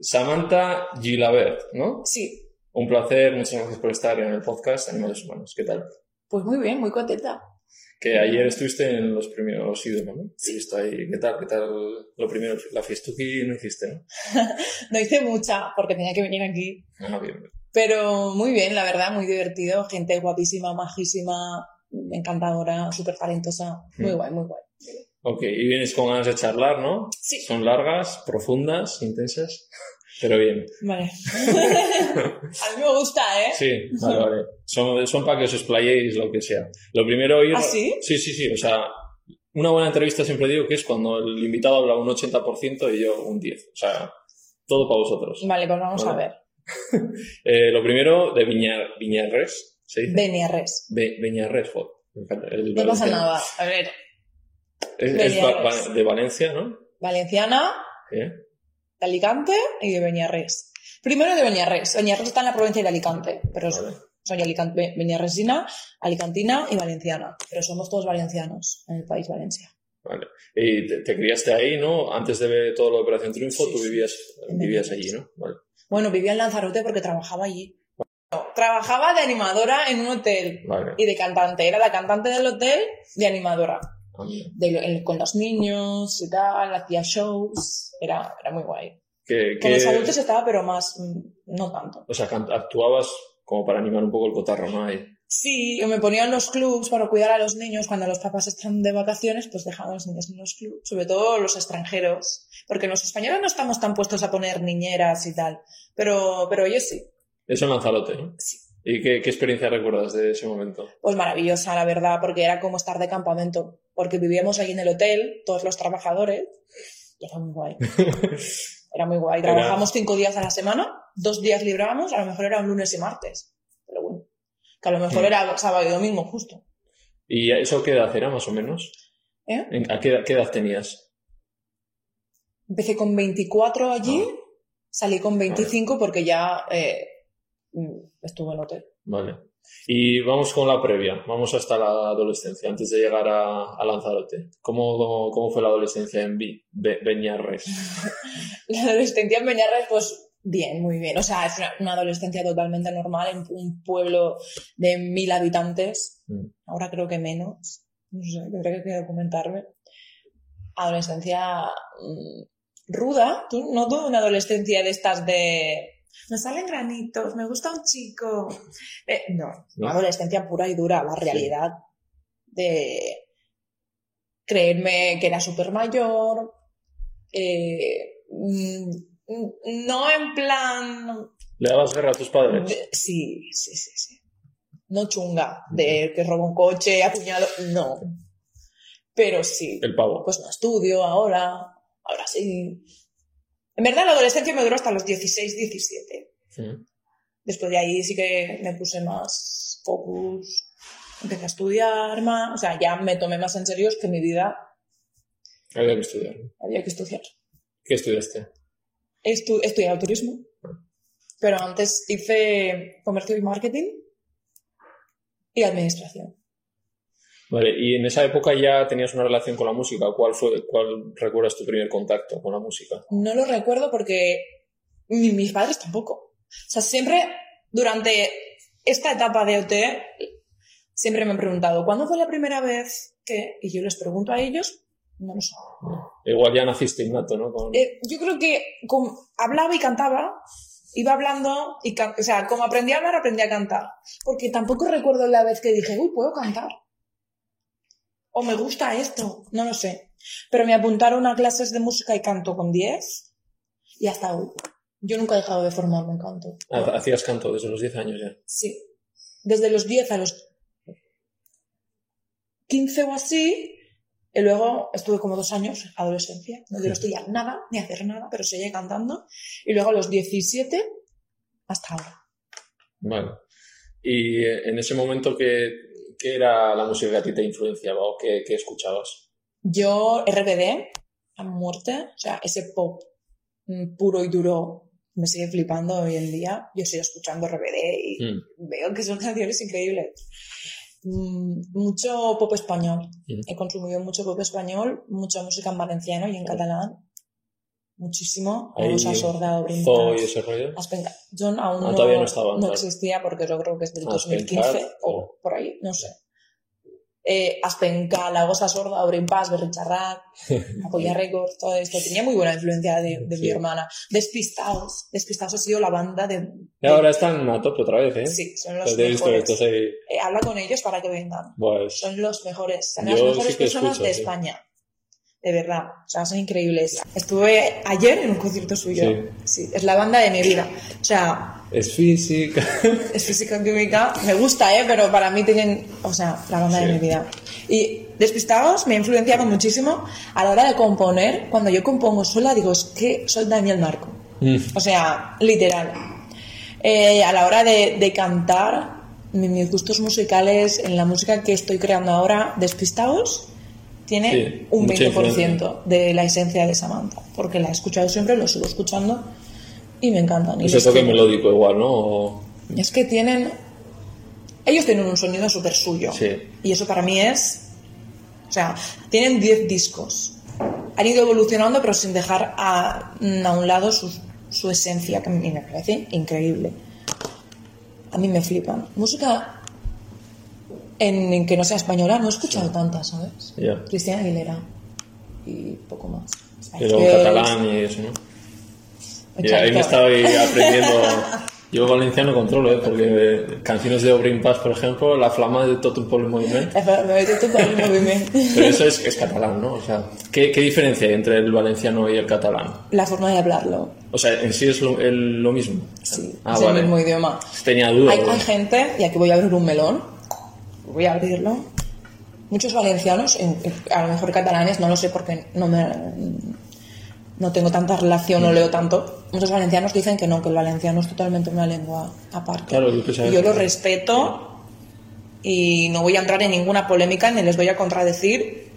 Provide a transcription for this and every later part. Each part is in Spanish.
Samantha Gilabert, ¿no? Sí, Un placer, muchas gracias por estar en el podcast Animales Humanos. ¿Qué tal? pues muy bien, muy contenta. Que ayer estuviste en los primeros ídolos, ¿no? Sí. Ahí. ¿Qué tal? ¿Qué tal lo primero? La fiestuki no hiciste, ¿no? No hice mucha porque tenía que venir aquí, Ah, bien. pero muy bien, la verdad, muy divertido. Gente guapísima, majísima, encantadora, súper talentosa. Muy Mm. guay, muy guay. Ok, y vienes con ganas de charlar, ¿no? Sí. Son largas, profundas, intensas, pero bien. Vale. A mí me gusta, ¿eh? Sí, vale, vale. Son, son para que os explayéis lo que sea. Lo primero oír... ¿Ah, sí? Sí, sí, sí. O sea, una buena entrevista siempre digo que es cuando el invitado habla un 80% y yo un 10%. O sea, todo para vosotros. Vale, pues vamos Vale. a ver. Eh, lo primero, de Viñar, Viñarres, ¿se dice? Beniarres. Be- Beñarres, joder. Me encanta. El No pasa nada. A ver, Es, es Beñarres. va- va- de Valencia, ¿no? Valenciana, ¿Eh? de Alicante y de Beniarres. Primero de Beniarres. Beniarres está en la provincia de Alicante, pero Vale. soy alicantina y valenciana. Pero somos todos valencianos en el país Valencia. Vale. Y te, te criaste ahí, ¿no? Antes de ver todo lo de Operación Triunfo, Sí, tú vivías, vivías Beñarres. allí, ¿no? Vale. Bueno, vivía en Lanzarote porque trabajaba allí. No, trabajaba de animadora en un hotel Vale. y de cantante. Era la cantante del hotel de animadora. De, el- con los niños y tal, hacía shows. Era, era muy guay. Que, Con que- los adultos estaba, pero más, mm, no tanto. O sea, actuabas como para animar un poco el cotarro, ¿no? Ahí. Sí, yo me ponía en los clubs para cuidar a los niños. Cuando los papás están de vacaciones, pues dejaban a los niños en los clubs. Sobre todo los extranjeros. Porque los españoles no estamos tan puestos a poner niñeras y tal. Pero, pero ellos sí. Eso en Lanzarote, ¿no? Sí. ¿Y qué, qué experiencia recuerdas de ese momento? Pues maravillosa, la verdad, porque era como estar de campamento. Porque vivíamos ahí en el hotel, todos los trabajadores. Y era muy guay. Era muy guay. Era- Trabajamos cinco días a la semana, dos días librábamos, a lo mejor era un lunes y martes. Pero bueno. Que a lo mejor Mm. era sábado y domingo, justo. ¿Y eso qué edad era, más o menos? ¿Eh? ¿En- ¿A qué, edad- qué edad tenías? Empecé con 24 allí, Ah. salí con 25 porque ya eh, mm, estuve en hotel. Vale. Y vamos con la previa, vamos hasta la adolescencia, antes de llegar a, a Lanzarote. ¿Cómo, cómo, fue la adolescencia en Be- Beñarres? La adolescencia en Beñarres, pues bien, muy bien. O sea, es una, una adolescencia totalmente normal en un pueblo de mil habitantes. Mm. Ahora creo que menos. No sé, tendré que documentarme. Adolescencia mm, ruda. ¿Tú no tuve una adolescencia de estas de... Me salen granitos, me gusta un chico. Eh, no, ¿No? adolescencia pura y dura, la realidad de creerme que era súper mayor. eh, mm, mm, no en plan ¿Le dabas guerra a tus padres? de- sí, sí, sí, sí. No chunga, de que roba un coche, apuñalo, no. Pero sí, El pavo. pues no estudio ahora, ahora sí. En verdad la adolescencia me duró hasta los 16, 17. Mm. Después de ahí sí que me puse más focus, empecé a estudiar más, o sea, ya me tomé más en serio que mi vida Había que estudiar. había que estudiar. ¿Qué estudiaste? Estu he estudiado turismo, pero antes hice comercio y marketing y administración. Vale, y en esa época ya tenías una relación con la música. ¿Cuál fue, cuál recuerdas tu primer contacto con la música? No lo recuerdo porque ni mis padres tampoco. O sea, siempre durante esta etapa de OT, siempre me han preguntado, ¿cuándo fue la primera vez que...? Y yo les pregunto a ellos, no lo sé. Igual ya naciste innato, ¿no? Con- Eh, yo creo que como hablaba y cantaba, iba hablando y, can- o sea, como aprendí a hablar, aprendí a cantar. Porque tampoco recuerdo la vez que dije, uy, puedo cantar. O me gusta esto, no lo sé. Pero me apuntaron a clases de música y canto con 10 y hasta hoy. Yo nunca he dejado de formarme en canto. Ha- Hacías canto desde los 10 años ya. Sí. Desde los 10 a los 15 o así. Y luego estuve como dos años, adolescencia. No quiero estudiar nada, ni hacer nada, pero seguía cantando. Y luego a los 17 hasta ahora. Vale. Y eh, en ese momento, ¿qué, qué era la música que a ti te influenciaba o qué, qué escuchabas? Yo, RBD, a muerte, o sea, ese pop mm, puro y duro me sigue flipando hoy en día. Yo sigo escuchando RBD y Mm. veo que son canciones increíbles. Mm, mucho pop español. Mm. He consumido mucho pop español, mucha música en valenciano y en catalán. Muchísimo. Ahí, y ese rollo. Aspenca. John aún Ah, no, todavía no estaba, no existía porque yo creo que es del Aspencar, 2015 o por ahí, no sé. Eh, Aspenca, La Gosa Sorda, Obrin Paz, Berricharrat, Apoya Records, todo esto. Tenía muy buena influencia de, de Sí. mi hermana. Despistados. Despistados ha sido la banda de... Y ahora están a tope otra vez, ¿eh? Sí, son los visto mejores. Eh, habla con ellos para que vengan. Pues, Son los mejores. Son las mejores sí personas escucho, de. España. De verdad. O sea, son increíbles. Estuve ayer en un concierto suyo. Sí. es la banda de mi vida. O sea, es física. es física química. Me gusta, ¿eh? Pero para mí tienen, o sea, la banda Sí. de mi vida. Y Despistados me ha influenciado muchísimo a la hora de componer. Cuando yo compongo sola, digo, es que soy Daniel Marco. Mm, O sea, literal. Eh, a la hora de, de cantar, mi- mis gustos musicales en la música que estoy creando ahora, Despistados, tiene Sí, un mucha 20% de la esencia de Samantha. Porque la he escuchado siempre, lo sigo escuchando y me encantan. Y Ese toque quiero. melódico igual, ¿no? O- Es que tienen. Ellos tienen un sonido súper suyo. Sí. Y eso para mí es. O sea, tienen 10 discos. Han ido evolucionando, pero sin dejar a, a un lado su, su esencia, que a mí me parece increíble. A mí me flipan. Música en, en que no sea española, no he escuchado tantas, ¿sabes? Ya. Cristina Aguilera y poco más. Pero Spice Girls. catalán y eso, ¿no? Y ahí me estaba aprendiendo. Yo valenciano controlo, ¿eh? Porque eh, canciones de Obrin Paz, por ejemplo, La Flama de Tot un Pueblo en Movimiento. Me meto todo el movimiento. Pero eso es, es catalán, ¿no? O sea, ¿qué, qué diferencia hay entre el valenciano y el catalán? La forma de hablarlo. O sea, en sí es lo, el- lo mismo. Sí, Ah, es vale. el mismo idioma. Tenía dudas. Hay, hay gente, y aquí voy a abrir un melón, voy a abrirlo. Muchos valencianos, en- en- a lo mejor catalanes, no lo sé porque no me no tengo tanta relación, no leo tanto. Muchos valencianos dicen que no, que el valenciano es totalmente una lengua aparte. Claro, yo Y yo que- lo respeto y no voy a entrar en ninguna polémica ni les voy a contradecir.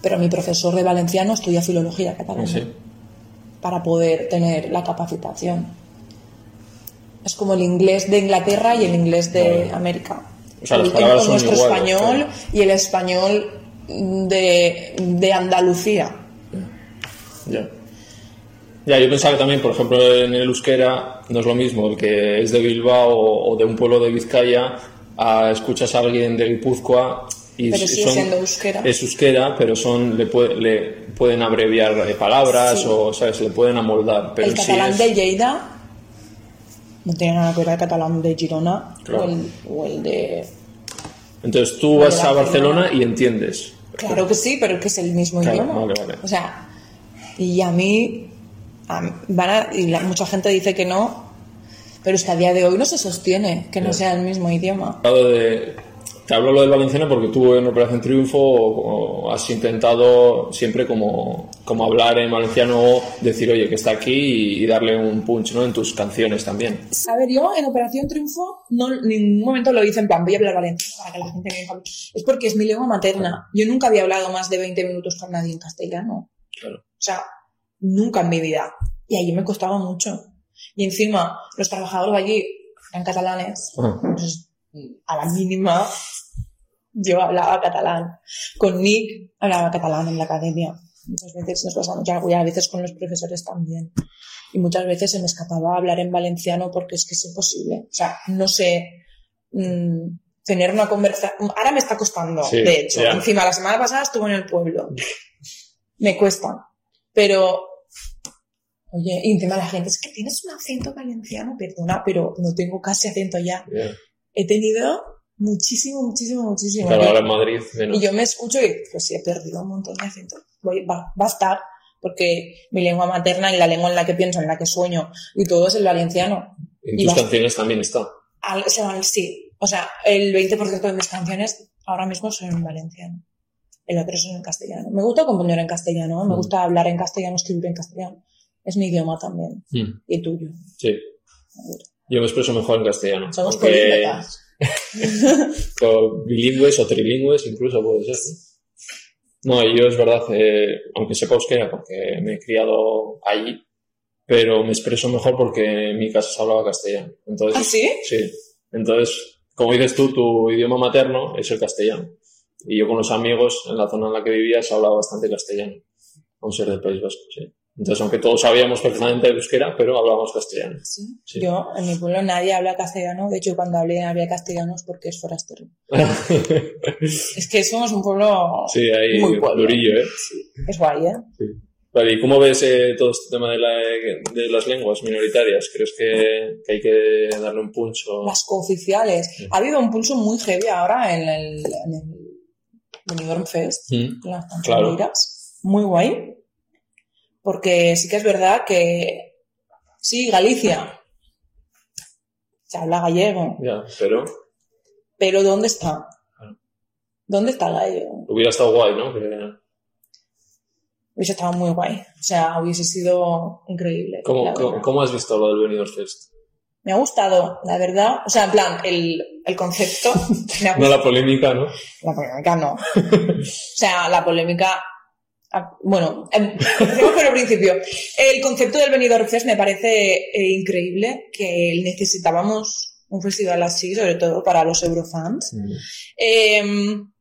Pero mi profesor de valenciano estudia filología catalana Sí. para poder tener la capacitación. Es como el inglés de Inglaterra y el inglés de. América. O sea, las El- palabras son nuestro iguales, español claro. y el español de, de Andalucía. Ya. Ya, yo pensaba que también, por ejemplo, en el euskera no es lo mismo el que es de Bilbao o, de un pueblo de Vizcaya a escuchas a alguien de Guipúzcoa y Pero sigue siendo euskera. Es euskera, pero son le, puede- le pueden abreviar eh, palabras Sí. o, ¿sabes? Le pueden amoldar. Pero el sí catalán es- de Lleida no tiene nada que ver el catalán de Girona Claro. o, el, o el de... Entonces tú vas a Barcelona. Y entiendes. Claro que sí, pero es que es el mismo Claro, idioma. vale, vale. O sea, y a mí, a mí- van a- y la- mucha gente dice que no, pero es que a día de hoy no se sostiene que no sea el mismo idioma. Hablado de- te hablo lo del valenciano porque tú en Operación Triunfo has intentado siempre como, como hablar en valenciano decir, oye, que está aquí y, y darle un punch ¿no? en tus canciones también. A ver, yo en Operación Triunfo no en ningún momento lo hice en plan, voy a hablar valenciano para que la gente me. Es porque es mi lengua materna. Yo nunca había hablado más de 20 minutos con nadie en castellano. Claro. O sea, nunca en mi vida. Y allí me costaba mucho. Y encima, los trabajadores de allí eran catalanes. Ah, Pues, a la mínima, yo hablaba catalán. Con Nick hablaba catalán en la academia. Muchas veces nos pasamos ya, a veces con los profesores también. Y muchas veces se me escapaba hablar en valenciano porque es que es imposible. O sea, no sé mm, tener una conversación. Ahora me está costando, Sí, de hecho. Encima, la semana pasada estuve en el pueblo. Me cuesta. Pero, oye, y encima la gente, es que tienes un acento valenciano, perdona, pero no tengo casi acento ya. He tenido muchísimo, muchísimo, muchísimo. Claro, ahora en Madrid. menos. y yo me escucho y pues sí, he perdido un montón de acento. Voy, va, va a estar, porque mi lengua materna y la lengua en la que pienso, en la que sueño, y todo es el valenciano. En y tus canciones también está. Al, se van- sí, o sea, el 20% de mis canciones ahora mismo son en valenciano. El otro son en castellano. Me gusta componer en castellano, me Mm. gusta hablar en castellano, escribir en castellano. Es mi idioma también. Mm, Y tuyo. Sí. Yo me expreso mejor en castellano. Somos políglotas. o bilingües o trilingües incluso puede ser. ¿no? No, yo es verdad, eh, aunque sepa euskera porque me he criado allí, pero me expreso mejor porque en mi casa se hablaba castellano. Entonces, ¿Ah, sí? Sí. Entonces, como dices tú, tu idioma materno es el castellano. Y yo con los amigos en la zona en la que vivía se hablaba bastante castellano, aun ser del País Vasco, sí. Entonces, aunque todos sabíamos perfectamente el euskera, pero hablábamos castellano. ¿Sí? Sí. Yo, en mi pueblo nadie habla castellano. De hecho, cuando hablé había castellano es porque es forastero. Es que somos un pueblo sí, ahí muy pueblo. durillo, ¿eh? Es guay, ¿eh? Vale, ¿y cómo ves eh, todo este tema de, la- de las lenguas minoritarias? ¿Crees que, que hay que darle un punch o...? Las cooficiales. Sí. Ha habido un pulso muy heavy ahora en el, en el Fest. Mm, las Claro. Muy guay. Porque sí que es verdad que. Sí, Galicia. Se habla gallego. Ya, pero Pero ¿dónde está? ¿Dónde está el gallego? hubiera estado guay, ¿no? Hubiese estado muy guay. O sea, hubiese sido increíble. ¿cómo, cómo, has visto lo del Benidorm Fest? Me ha gustado, la verdad. O sea, en plan, el, el concepto. No la polémica, ¿no? La polémica no. o sea, la polémica. Ah, Bueno, em, empecemos por el principio. El concepto del Benidorm Fest me parece eh, increíble, que necesitábamos un festival así, sobre todo para los eurofans. Mm. Em,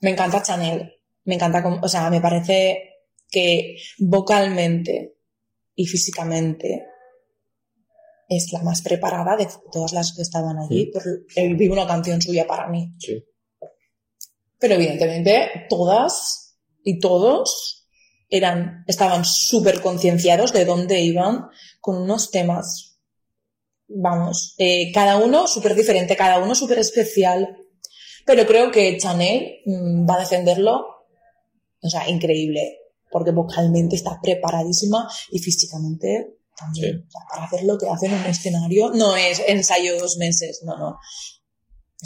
me encanta Chanel. Me encanta, o sea, me parece que vocalmente y físicamente es la más preparada de todas las que estaban allí. Mm. Por, eh, vi una canción suya para mí. Sí. Pero evidentemente todas y todos eran, estaban súper concienciados de dónde iban con unos temas, vamos, eh, cada uno súper diferente, cada uno súper especial. Pero creo que Chanel mm, va a defenderlo, o sea, increíble, porque vocalmente está preparadísima y físicamente también. Sí. O sea, para hacer lo que hace en un escenario no es ensayo dos meses, no, no.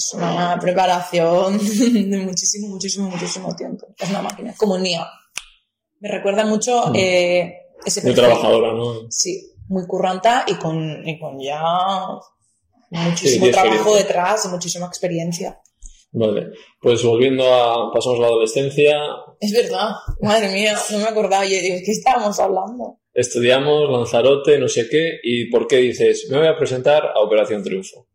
Es una preparación de muchísimo, muchísimo, muchísimo tiempo. Es una máquina, como Nia. Me recuerda mucho Mm. eh, ese Muy perfil. trabajadora, ¿no? Sí, muy curranta y con, y con ya muchísimo Sí, de trabajo detrás y muchísima experiencia. Vale. Pues volviendo a... Pasamos a la adolescencia. Es verdad, madre mía, no me acordaba. Yo digo, ¿qué estábamos hablando? Estudiamos Lanzarote, no sé qué. ¿Y por qué dices, me voy a presentar a Operación Triunfo?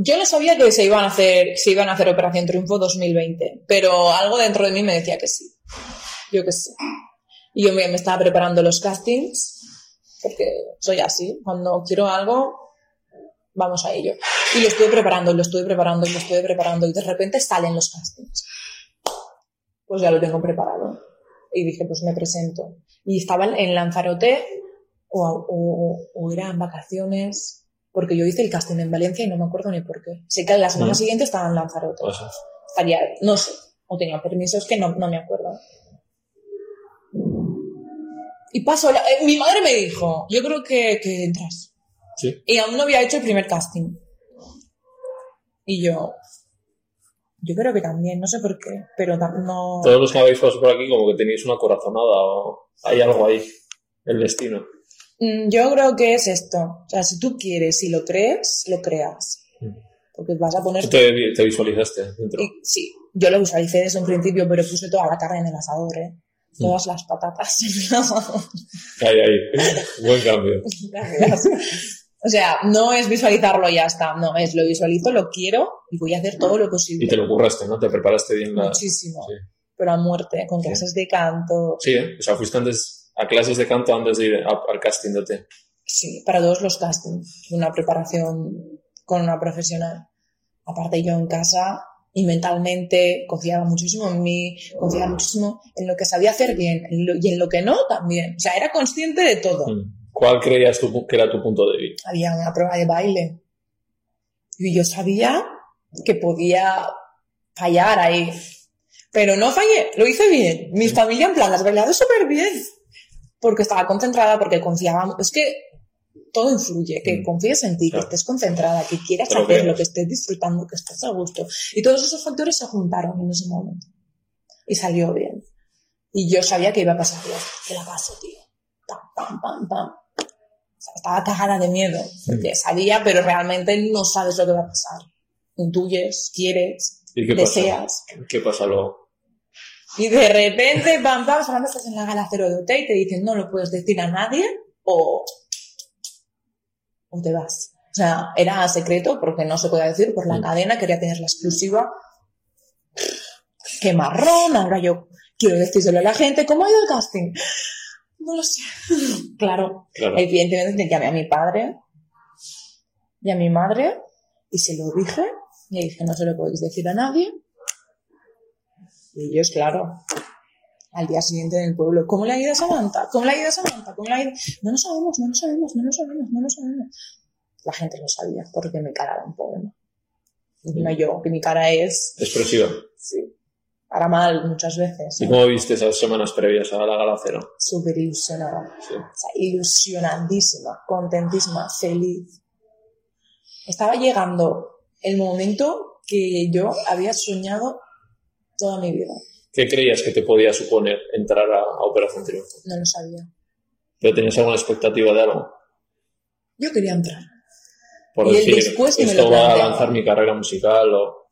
Yo no sabía que se iban a hacer, se iban a hacer Operación Triunfo 2020, pero algo dentro de mí me decía que sí. Yo que sí. Y yo me, estaba preparando los castings, porque soy así. Cuando quiero algo, vamos a ello. Y lo estuve preparando, lo estuve preparando, lo estuve preparando, y de repente salen los castings. Pues ya lo tengo preparado. Y dije, pues me presento. Y estaba en Lanzarote, o, o, o vacaciones, porque yo hice el casting en Valencia y no me acuerdo ni por qué. Sé que la semana siguiente estaba en Lanzarote. O sea, Estaría, no sé, o tenía permisos que no, no me acuerdo. Y paso, la- eh, mi madre me dijo, yo creo que, que entras. sí. Y aún no había hecho el primer casting. Y yo, yo creo que también, no sé por qué, pero no... Todos los que habéis pasado por aquí como que tenéis una corazonada o hay algo ahí. El destino. Mm, Yo creo que es esto. O sea, si tú quieres y lo crees, lo creas. Mm. Porque vas a poner... Tú te, te visualizaste dentro. Y, sí, yo lo visualicé desde un principio, pero puse toda la carne en el asador, ¿eh? Todas las patatas en el asador. Ahí, ahí. Buen cambio. Gracias. O sea, no es visualizarlo y ya está. No, es lo visualizo, lo quiero y voy a hacer todo lo posible. Y te lo curraste, ¿no? Te preparaste bien la... Muchísimo. Sí. Pero a muerte, con clases de canto. Sí, ¿eh? O sea, fuiste antes a clases de canto antes de ir a- al casting de T. Sí, para todos los castings. Una preparación con una profesional. Aparte yo en casa y mentalmente confiaba muchísimo en mí, confiaba muchísimo en lo que sabía hacer bien en lo- y en lo que no también. O sea, era consciente de todo. Mm. ¿Cuál creías tú que era tu punto débil? Había una prueba de baile y yo sabía que podía fallar ahí. Pero no fallé, lo hice bien. Mi familia en plan, las bailado súper bien. Porque estaba concentrada, porque confiaba. Es que todo influye, que Mm. confíes en ti, que Claro. estés concentrada, que quieras Te lo hacerlo, creas. que estés disfrutando, que estés a gusto. Y todos esos factores se juntaron en ese momento. Y salió bien. Y yo sabía que iba a pasar bien. Que la paso, tío. Pam, pam, pam, pam. O sea, estaba cagada de miedo. Porque sabía, pero realmente no sabes lo que va a pasar. Intuyes, quieres, ¿Y qué pasa? deseas. ¿Qué pasa luego? Y de repente, pam, pam, solamente estás en la gala cero de OT y te dicen no lo puedes decir a nadie o o te vas. O sea, era secreto porque no se podía decir por la cadena, quería tener la exclusiva. ¡Qué marrón! Ahora yo quiero decírselo a la gente. ¿Cómo ha ido el casting? No lo sé. claro, Claro. evidentemente llamé a mi padre y a mi madre y se lo dije. Y dije, no se lo podéis decir a nadie. Y ellos, claro, al día siguiente en el pueblo, ¿cómo le ha ido a Samantha? ¿Cómo le ha ido a Samantha? ¿Cómo le ha ido? No lo sabemos, no lo sabemos, no lo sabemos, no lo sabemos. La gente lo sabía porque mi cara era un poema. Encima yo, que mi cara es, Expresiva. sí, para mal muchas veces. ¿Y cómo viste esas semanas previas a la gala cero? Súper ilusionada. Sí. O sea, ilusionadísima, contentísima, feliz. Estaba llegando el momento que yo había soñado toda mi vida. ¿Qué creías que te podía suponer entrar a, a Operación Triunfo? No lo sabía. ¿Pero tenías alguna expectativa de algo? Yo quería entrar. Por Y decir, después me esto va a lanzar mi carrera musical o...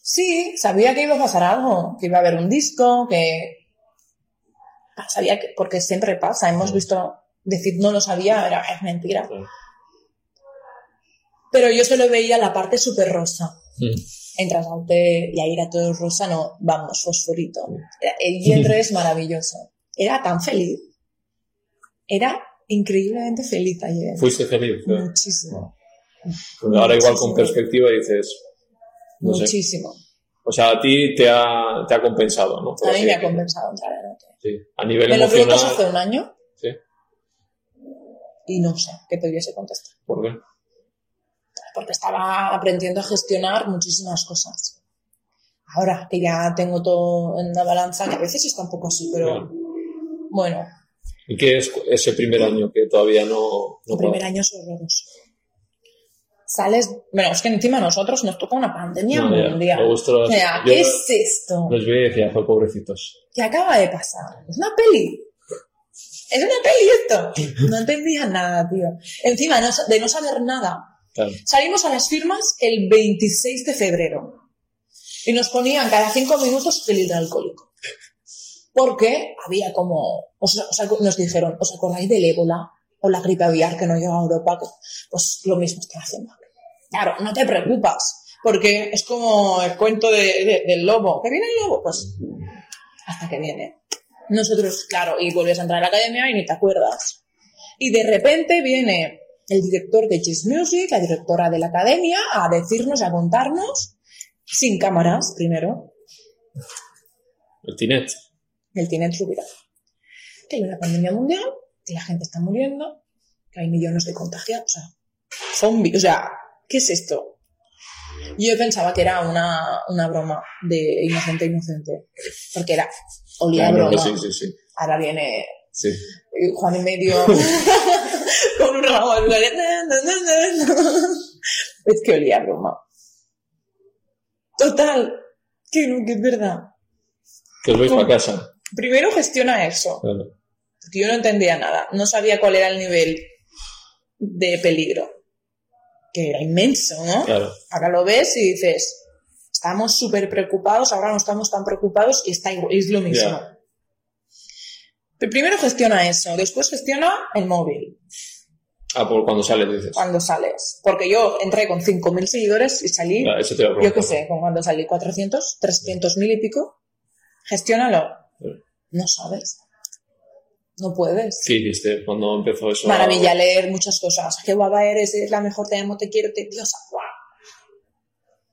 Sí, sabía que iba a pasar algo, que iba a haber un disco, que... Sabía que, porque siempre pasa, hemos Sí. visto decir no lo sabía, era es mentira. Pero yo solo veía la parte súper rosa. Mm. Entras a hotel y ahí era todo rosa, no, vamos, fosforito. El vientre es maravilloso. Era tan feliz. Era increíblemente feliz ayer. ¿Fuiste feliz? ¿no? Muchísimo, Porque ahora igual con perspectiva dices... No sé. muchísimo. O sea, a ti te ha, te ha compensado, ¿no? Por A mí me ha compensado entrar en hotel. Sí. A nivel Me lo preguntas emocional... hace un año Sí. y no sé qué te hubiese contestado. ¿Por qué? Porque estaba aprendiendo a gestionar muchísimas cosas. Ahora que ya tengo todo en la balanza, que a veces está un poco así, pero bueno, ¿Y qué es ese primer año que todavía no... no el primer año es horroroso. Sales, bueno, es que encima a nosotros nos toca una pandemia No, ya. mundial. Gustó- O sea, ¿qué es esto? Los vi y decía, fue pobrecitos. ¿Qué acaba de pasar? Es una peli. Es una peli esto. No entendía nada, tío. Encima de no saber nada. Salimos a las firmas el 26 de febrero. Y nos ponían cada cinco minutos gel hidroalcohólico. Porque había como, os acu- nos dijeron, ¿os acordáis del ébola o la gripe aviar que no llega a Europa? Pues lo mismo está haciendo. Claro, no te preocupas, porque es como el cuento de- del lobo. ¿Que viene el lobo? Pues hasta que viene. Nosotros, claro, y vuelves a entrar a la academia y ni te acuerdas. Y de repente viene el director de Chess Music, la directora de la academia, a decirnos, a contarnos, sin cámaras, primero, El Tinet. el tiene Rubira. Que hay una pandemia mundial, que la gente está muriendo, que hay millones de contagiados, o sea, zombies, o sea, ¿qué es esto? Yo pensaba que era una, una broma de inocente inocente, porque era, olía Claro, broma. sí, sí, sí. Ahora viene sí. Juan y medio con un ramo de na. Es que olía a broma. Total, que no, que es verdad. Que os vais para casa. Primero gestiona eso, Claro. porque yo no entendía nada. No sabía cuál era el nivel de peligro, que era inmenso, ¿no? Claro. Ahora lo ves y dices, estamos súper preocupados, ahora no estamos tan preocupados y está igual, es lo mismo. Pero primero gestiona eso, después gestiona el móvil. Ah, por cuando sales dices. cuando sales. Porque yo entré con 5.000 seguidores y salí, eso te iba a yo qué sé, con cuando salí 400, 300 mil y pico. Gestiónalo. Sí. No sabes. No puedes. ¿Qué hiciste cuando empezó eso? Maravilla leer muchas cosas. Qué guapa eres, eres la mejor, te amo, te quiero, te diosa. ¡Guau!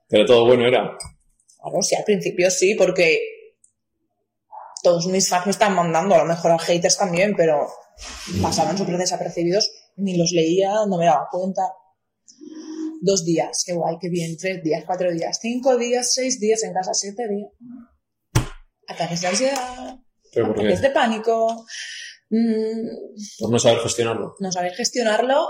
Pero todo bueno era. Claro, sí, al principio sí, porque todos mis fans me están mandando, a lo mejor a haters también, pero pasaban súper desapercibidos, ni los leía, no me daba cuenta. Dos días, qué guay, qué bien, tres días, cuatro días, cinco días, seis días en casa, siete días. Ataques de ansiedad, ¿Pero por ataques de pánico, mm, Por no saber gestionarlo. no saber gestionarlo,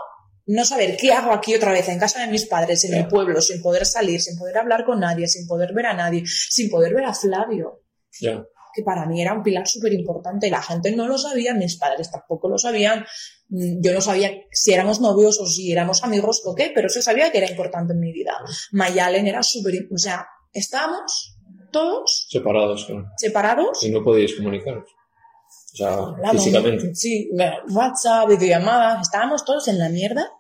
no saber qué hago aquí otra vez en casa de mis padres, en el pueblo, sin poder salir, sin poder hablar con nadie, sin poder ver a nadie, sin poder ver a Flavio Ya. Que para mí era un pilar súper importante. La gente no lo sabía, mis padres tampoco lo sabían. Mm, Yo no sabía si éramos novios o si éramos amigos o qué, pero se sabía que era importante en mi vida. Mayalen era súper... O sea, estábamos todos Separados, claro. separados. Y no podíais comunicaros. O sea, Hablamos, físicamente. Sí, WhatsApp, videollamadas, estábamos todos en la mierda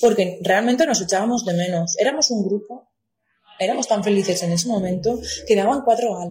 Porque realmente nos echábamos de menos. Éramos un grupo, éramos tan felices en ese momento que daban cuatro.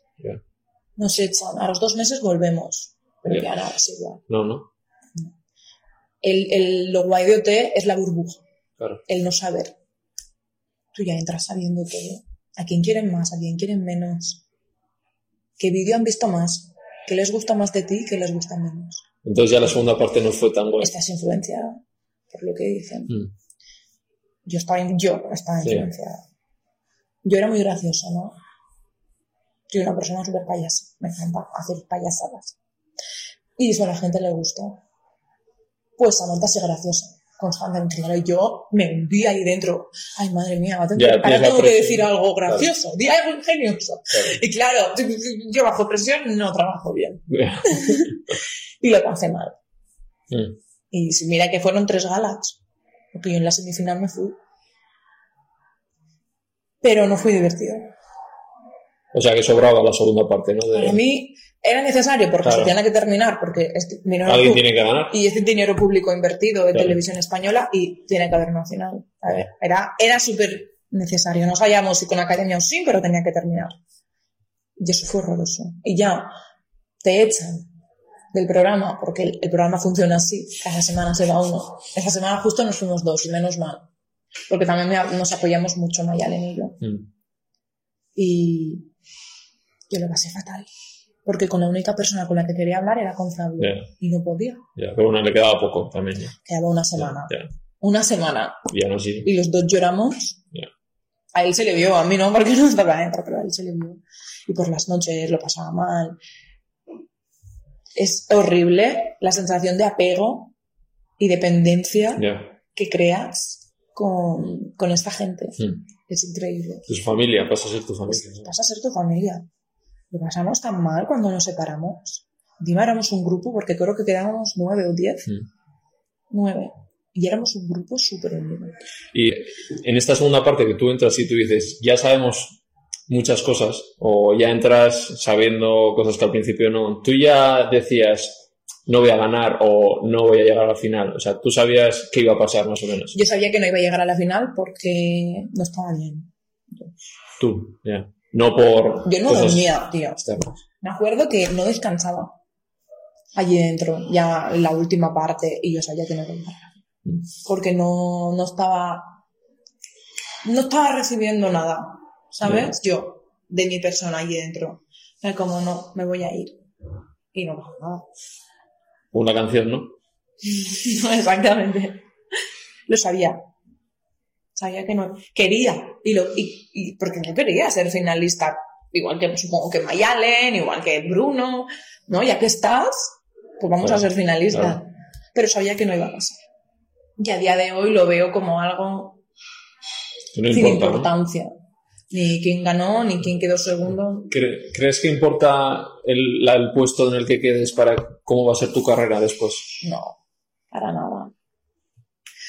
Nos echan. A los dos meses volvemos. Pero Ya. ya nada, es igual. No, no, El, el, lo guay de OT es la burbuja. claro. el no saber. Tú ya entras sabiendo todo. A quién quieren más, a quién quieren menos. ¿Qué vídeo han visto más? ¿Qué les gusta más de ti? ¿Qué les gusta menos? Entonces ya la segunda parte no fue tan buena. Estás influenciada por lo que dicen. Mm. Yo estaba, yo estaba Sí. influenciada. Yo era muy graciosa, ¿no? Soy una persona súper payasa. Me encanta hacer payasadas. Y eso a la gente le gusta. Pues Samantha es graciosa. Constantemente. Claro, yo me hundí ahí dentro. Ay, madre mía, ahora tengo, Ya, ahora tengo que decir algo gracioso. Di algo ingenioso. Claro. Y claro, yo bajo presión no trabajo bien. Y lo pasé mal. Mm. Y mira que fueron tres galas, porque yo en la semifinal me fui. Pero no fue divertido. O sea que sobraba la segunda parte, ¿no? De- Para mí era necesario porque Claro. se tenía que terminar, porque es dinero Alguien tiene que ganar. y es dinero público invertido en Claro. televisión española y tiene que haber una final. A ver, era, era súper necesario. No sabíamos si con academia o sí, pero tenía que terminar. Y eso fue horroroso. Y ya te echan del programa, porque el, el programa funciona así. Cada semana se va uno. Esa semana justo nos fuimos dos, y menos mal. Porque también me- nos apoyamos mucho Mayalen y yo. Mm. Y yo lo pasé fatal. Porque con la única persona con la que quería hablar era con Fabio. Ya, Y no podía. ya, pero bueno, le quedaba poco también. Ya, Quedaba una semana. Una semana. ya no sí. Y los dos lloramos. A él se le vio, a mí no, porque no estaba dentro, pero a él se le vio. Y por las noches lo pasaba mal. Es horrible la sensación de apego y dependencia que creas con, con esta gente. Mm. Es increíble. Tu familia, pasa a ser tu familia. Pues vas a ser tu familia. Lo pasamos tan mal cuando nos separamos. Encima éramos un grupo, porque creo que quedábamos nueve o diez. Mm. Nueve. Y éramos un grupo súper unido. Y en esta segunda parte que tú entras y tú dices, ya sabemos muchas cosas, o ya entras sabiendo cosas que al principio no, tú ya decías, no voy a ganar o no voy a llegar a la final. O sea, tú sabías qué iba a pasar más o menos. Yo sabía que no iba a llegar a la final porque no estaba bien. Tú, ya. No por Yo no dormía, tío. externas. Me acuerdo que no descansaba allí dentro, ya en la última parte, y yo sabía que no iba a llegar. Mm. Porque no, no estaba. No estaba recibiendo nada, ¿sabes? Yo, de mi persona allí dentro. Como, no, me voy a ir. Y no pasó nada. Una canción, ¿no? No, exactamente. Lo sabía. Sabía que no. Quería. Y, lo, y, y porque no quería ser finalista. Igual que supongo que Mayalen, igual que Bruno. ¿No? Ya que estás, pues vamos Claro, a ser finalistas. claro. Pero sabía que no iba a pasar. Y a día de hoy lo veo como algo sin importa, ¿no? Ni quién ganó, ni quién quedó segundo. ¿Cre- ¿Crees que importa el, la- el puesto en el que quedes para cómo va a ser tu carrera después? No, para nada.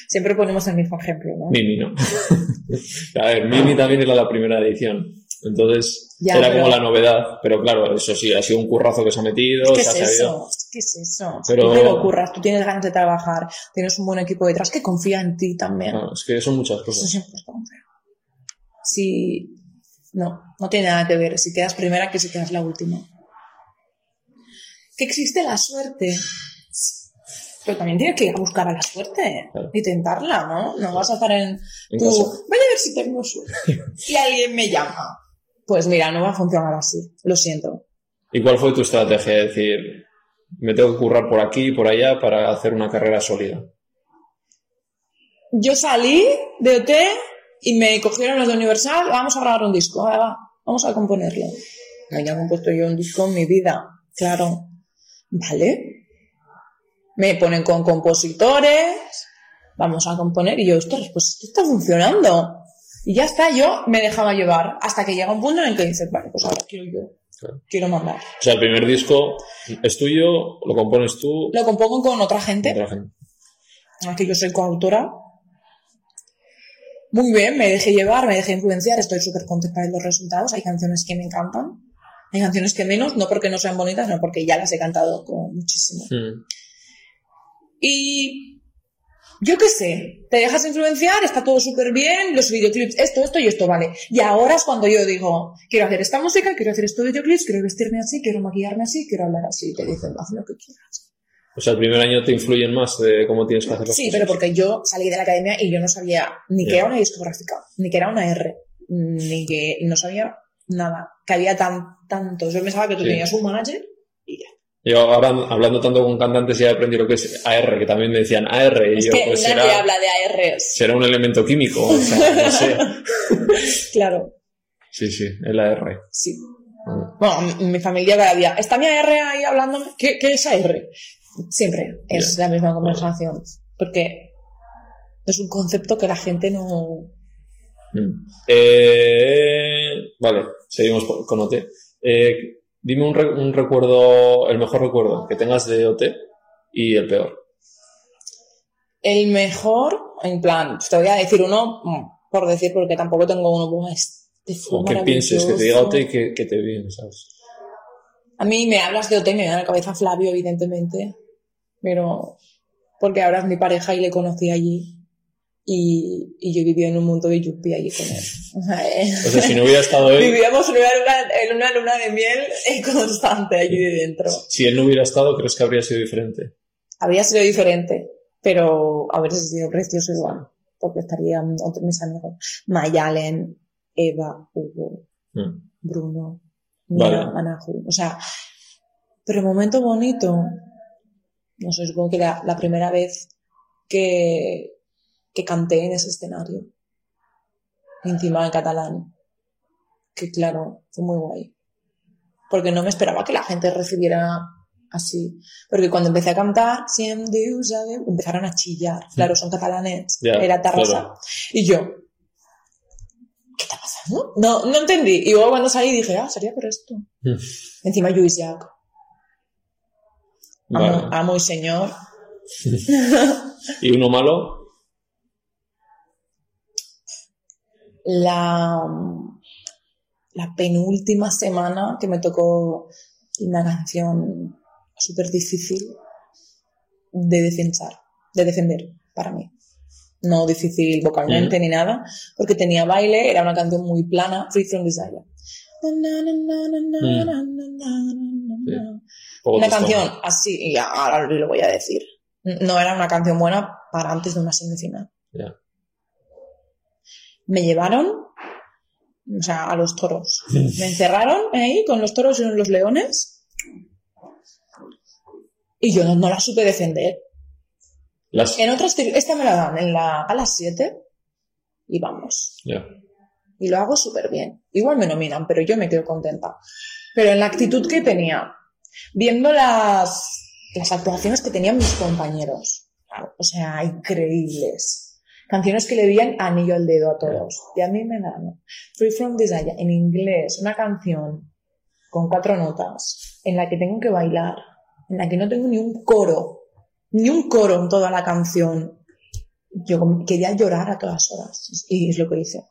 Siempre ponemos el mismo ejemplo, ¿no? Mimi, ¿no? a ver, Mimi también era la primera edición. Entonces, Ya, era pero- como la novedad. Pero claro, eso sí, ha sido un currazo que se ha metido. ¿Qué se es ha eso? ¿Qué es eso? Pero- Tú te lo ocurras, tú tienes ganas de trabajar, tienes un buen equipo detrás que confía en ti también. No, es que son muchas Eso cosas. es importante. Si. No, no tiene nada que ver si quedas primera que si quedas la última. Que existe la suerte. Pero también tienes que ir a buscar a la suerte Claro. y tentarla, ¿no? No vas a estar en. Casa. voy a ver si tengo suerte. y alguien me llama. Pues mira, no va a funcionar así. Lo siento. ¿Y cuál fue tu estrategia? Es decir, me tengo que currar por aquí y por allá para hacer una carrera sólida. Yo salí de OT y me cogieron los de Universal, vamos a grabar un disco, va, va, vamos a componerlo. No había compuesto yo un disco en mi vida, claro. ¿Vale? Me ponen con compositores, vamos a componer. Y yo, ostras, pues esto está funcionando. Y ya está, yo me dejaba llevar hasta que llega un punto en el que dices, vale, pues ahora quiero yo, quiero mandar. O sea, el primer disco es tuyo, lo compones tú. Lo compongo con otra gente, otra gente. que yo soy coautora. Muy bien, me dejé llevar, me dejé influenciar, estoy súper contenta de los resultados. Hay canciones que me encantan, hay canciones que menos, no porque no sean bonitas, sino porque ya las he cantado con muchísimo. Y yo qué sé, te dejas influenciar, está todo súper bien, los videoclips, esto, esto y esto, vale. Y ahora es cuando yo digo, quiero hacer esta música, quiero hacer estos videoclips, quiero vestirme así, quiero maquillarme así, quiero hablar así. Y te dicen, haz lo que quieras. O sea, el primer año te influyen más de cómo tienes que hacer las Sí, cosas. pero porque yo salí de la academia y yo no sabía ni que era una discográfica, ni que era una R, ni que no sabía nada, que había tan, tantos. Yo pensaba que tú Sí. tenías un manager y ya. Yo ahora hablando tanto con cantantes ya aprendí lo que es AR, que también me decían AR, y Es yo, que pues nadie será, habla de ARs. será un elemento químico, o sea, no sé. Claro, Sí, sí, el AR. sí. Mm. Bueno, mi- mi familia cada día. ¿Está mi AR ahí hablándome? ¿Qué, qué es AR? Siempre es la misma conversación. Porque es un concepto que la gente no. Mm. Eh, vale, seguimos con OT. Eh, dime un, re- un recuerdo, el mejor recuerdo que tengas de OT y el peor. El mejor, en plan, te voy a decir uno, mm, por decir, porque tampoco tengo uno, "Buah, este O que pienses que te diga maravilloso". OT y que, que te viene, ¿sabes? A mí me hablas de OT y me viene a la cabeza Flavio, evidentemente. Pero. Porque ahora es mi pareja y le conocí allí. Y, y yo vivía en un mundo de yuppie allí con él. O sea, eh, O sea, si no hubiera estado él, Vivíamos en una, luna, en una luna de miel constante allí de dentro. si él no hubiera estado, ¿crees que habría sido diferente? Habría sido diferente, pero habría sido precioso igual. Porque estarían otros mis amigos. Mayalen, Eva, Hugo, Mm. Bruno, Mira, Vale. Anahu. O sea, pero momento bonito. No sé, supongo que la, la primera vez que, que canté en ese escenario. Encima en catalán. Que claro, fue muy guay. Porque no me esperaba que la gente recibiera así. Porque cuando empecé a cantar, empezaron a chillar. Claro, son catalanes. Era Tarrasa. claro. Y yo, ¿qué está pasando? No, no entendí. Y luego cuando salí dije, ah, sería por esto. Mm. Encima Luis Jack. Amo, Vale. amo y señor. ¿Y uno malo? La, la penúltima semana que me tocó una canción súper difícil de defensar, de defender para mí. No difícil vocalmente ni nada, porque tenía baile, era una canción muy plana, Free From Desire. Una canción así, y ahora lo voy a decir. No era una canción buena para antes de una semifinal. Me llevaron, o sea, a los toros. Me encerraron ahí con los toros y los leones. Y yo no, no la supe defender. Las... En otras, esta me la dan en la, a las 7 y vamos. Y lo hago súper bien. Igual me nominan, pero yo me quedo contenta. Pero en la actitud que tenía, viendo las, las actuaciones que tenían mis compañeros, o sea, increíbles. Canciones que le veían anillo al dedo a todos. Y a mí me dan Free From Desire en inglés, una canción con cuatro notas, en la que tengo que bailar, en la que no tengo ni un coro, ni un coro en toda la canción. Yo quería llorar a todas horas. Y es lo que hice.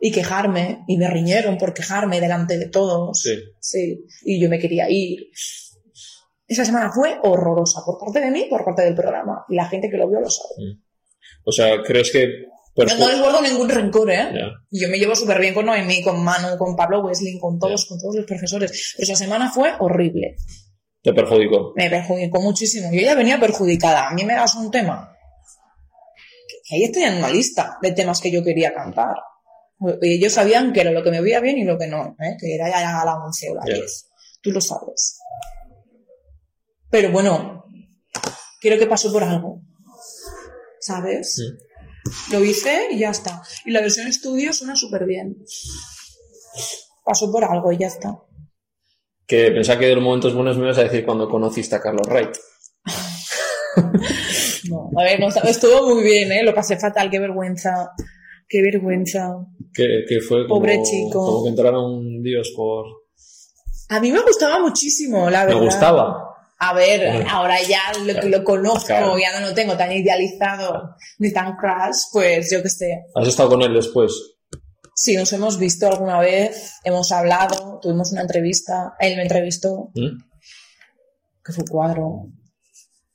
Y quejarme, y me riñeron por quejarme delante de todos. Sí. Sí, y yo me quería ir. Esa semana fue horrorosa por parte de mí, por parte del programa. Y la gente que lo vio lo sabe. O sea, ¿crees que... No, no les guardo ningún rencor, ¿eh? Ya. Y yo me llevo súper bien con Noemí, con Manu, con Pablo Wesley, con todos, con todos los profesores. Pero esa semana fue horrible. Te perjudicó. Me perjudicó muchísimo. Yo ya venía perjudicada. A mí me das un tema. Y ahí estoy en una lista de temas que yo quería cantar. Ellos sabían que era lo que me veía bien y lo que no, ¿eh? que era ya a la 11 o la Ya. 10. Tú lo sabes. Pero bueno, creo que pasó por algo. ¿Sabes? Sí. Lo hice y ya está. Y la versión estudio suena súper bien. Pasó por algo y ya está. Que pensaba que de los momentos buenos me ibas a decir cuando conociste a Carlos Wright. No, a ver, no, estuvo muy bien, ¿eh? Lo pasé fatal, qué vergüenza. Qué vergüenza. Que, que fue como, Pobre chico. como que entraron Dios por... A mí me gustaba muchísimo, la Me verdad. gustaba. A ver, Bueno, ahora ya lo, claro, lo conozco, claro. ya no lo tengo tan idealizado ni tan crash, pues yo qué sé. ¿Has estado con él después? Sí, nos hemos visto alguna vez, hemos hablado, tuvimos una entrevista, él me entrevistó, ¿Mm? que fue cuadro.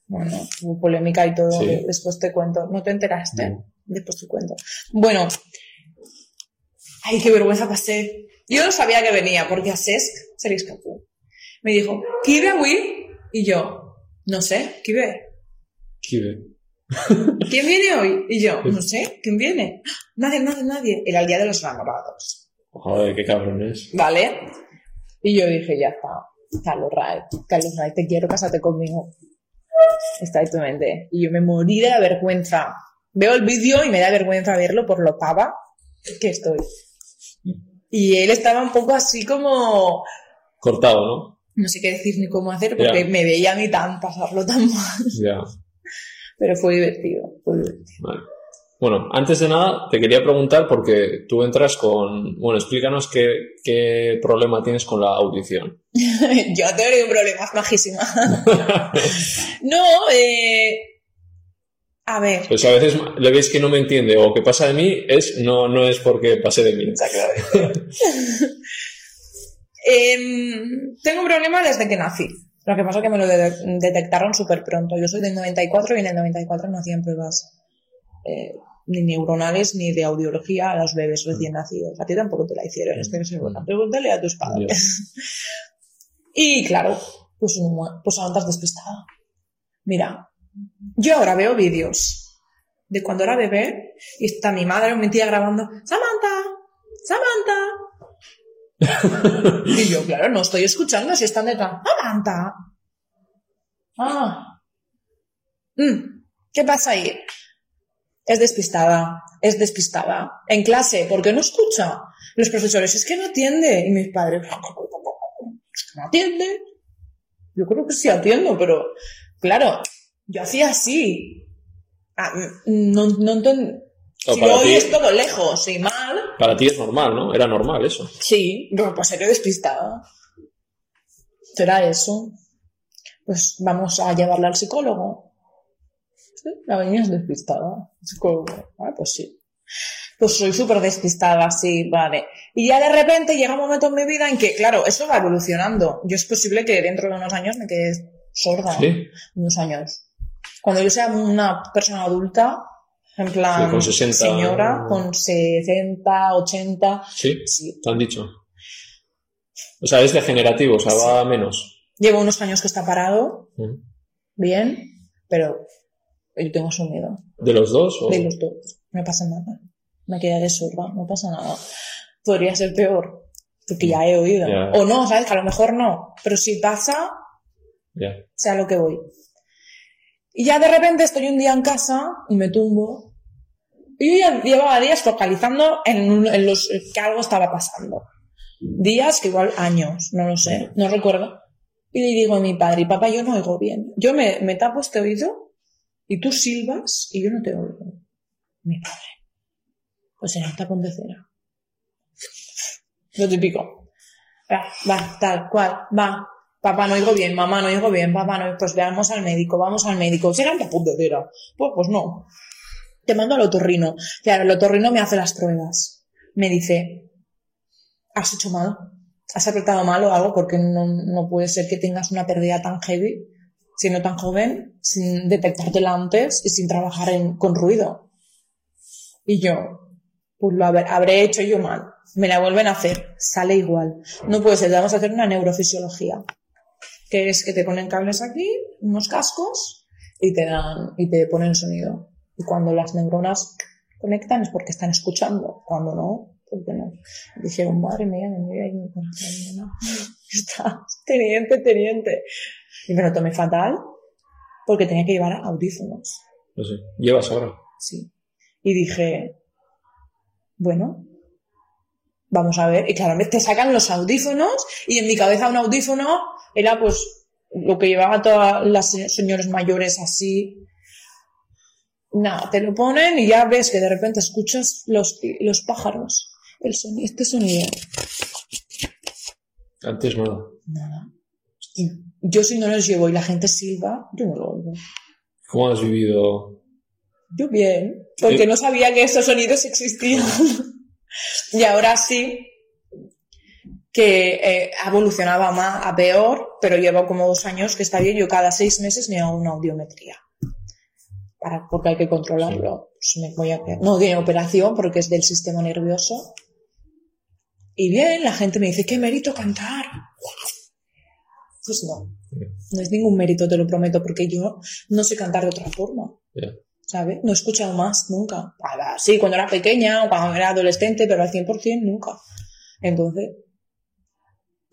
Bueno, hubo polémica y todo, Sí. después te cuento. ¿No te enteraste? No. Después te cuento. Bueno, ay, qué vergüenza pasé. Yo no sabía que venía, porque a Sesc se le escapó. Me dijo, ¿qui ve avui? Y yo, no sé, ¿qui ve? ¿Quién viene hoy? Y yo, no sé, ¿quién viene? Nadie, nadie, nadie. Era el día de los enamorados. Joder, qué cabrón es. ¿Vale? Y yo dije, ya está. Carlos Ray, Carlos Ray, te quiero, cásate conmigo. Exactamente. Y yo me morí de la vergüenza. Veo el vídeo y me da vergüenza verlo por lo pava que estoy. Y él estaba un poco así como, Cortado, ¿no? no sé qué decir ni cómo hacer porque me veía a mí tan pasarlo tan mal. Ya. Pero fue divertido, fue divertido. Vale. Bueno, antes de nada, te quería preguntar porque tú entras con... Bueno, explícanos qué, qué problema tienes con la audición. yo tengo ningún problema, es majísima. no, eh... A ver, Pues a veces le veis que no me entiende o que pasa de mí, es no, no es porque pase de mí. Em, tengo un problema desde que nací. Lo que pasa es que me lo de- detectaron súper pronto. Yo soy del 94 y en el 94 no hacían pruebas eh, ni neuronales ni de audiología a los bebés recién nacidos. A ti tampoco te la hicieron, estoy segura. Pregúntale a tus padres. y claro, pues, pues ahora estás despistada. Mira, yo ahora veo vídeos de cuando era bebé y está mi madre o mi tía grabando Samantha, Samantha. Y yo, claro, no estoy escuchando si están detrás. ¡Samantha! Ah. Mm, ¿Qué pasa ahí? Es despistada, es despistada. En clase, ¿por qué no escucha? Los profesores, es que no atiende. Y mis padres, "Es que no atiende. Yo creo que sí atiendo, pero claro, yo hacía así. Ah, no, no Si para lo ti- oyes todo lejos y mal, Para ti es normal, ¿no? Era normal eso. Sí, no, pues seré despistada. ¿Será eso? Pues vamos a llevarla al psicólogo. Sí, la niña es despistada. Psicólogo. Ah, pues sí. Pues soy súper despistada, sí, vale. Y ya de repente llega un momento en mi vida en que, claro, eso va evolucionando. Yo es posible que dentro de unos años me quede sorda. Sí. Unos años. Cuando yo sea una persona adulta, en plan, Sí, con 60. señora, con 60, 80, Sí, sí, te han dicho. O sea, es degenerativo, o sea, va a menos. Llevo unos años que está parado, Ujú. bien, pero yo tengo su miedo. ¿De los dos? O... De los dos. No pasa nada. Me quedaré sorda, no pasa nada. Podría ser peor, porque ya he oído. Ya. O no, ¿sabes? Que a lo mejor no. Pero si pasa, Ya. sea lo que voy. Y ya de repente estoy un día en casa y me tumbo. Y yo ya llevaba días focalizando en, en los que algo estaba pasando. Días que igual años, no lo sé, no recuerdo. Y le digo a mi padre, y papá, yo no oigo bien. Yo me, me tapo este oído y tú silbas y yo no te oigo. Mi padre. Pues será un tapón cera. Lo típico. Va, va, tal cual, va. Papá, no oigo bien, mamá, no oigo bien, papá, no. Pues veamos al médico, vamos al médico. ¿Será un cera? Pues, pues no. Te mando al otorrino. Claro, el otorrino me hace las pruebas. Me dice, has hecho mal, has apretado mal o algo porque no, no puede ser que tengas una pérdida tan heavy, siendo tan joven, sin detectártela antes y sin trabajar con ruido. Y yo, pues lo habré, habré hecho yo mal. Me la vuelven a hacer, sale igual. No puede ser, vamos a hacer una neurofisiología. Que es que te ponen cables aquí, unos cascos, y te dan, y te ponen sonido. Y cuando las neuronas conectan es porque están escuchando. Cuando no, porque no. Dijeron, madre mía, me voy a ir. Está, teniente, teniente. Y me lo tomé fatal porque tenía que llevar audífonos. No sé. ¿Llevas ahora? Sí. Y dije, bueno, vamos a ver. Y claro, te sacan los audífonos y en mi cabeza un audífono era pues lo que llevaban todas las se- señores mayores así. Nada, te lo ponen y ya ves que de repente escuchas los, los pájaros. El este sonido. Antes nada. Nada. Yo si no los llevo y la gente silba, yo no lo oigo. ¿Cómo has vivido? Yo bien, porque Sí. no sabía que estos sonidos existían. y ahora sí que eh, evolucionaba más a peor, pero llevo como dos años que está bien. Yo cada seis meses me hago una audiometría. Para, porque hay que controlarlo. Pues me voy a no tiene operación porque es del sistema nervioso. Y bien, la gente me dice, qué mérito cantar. Pues no, no es ningún mérito, te lo prometo, porque yo no sé cantar de otra forma. ¿sabes? No he escuchado más nunca. Sí, cuando era pequeña o cuando era adolescente, pero al 100% nunca. Entonces,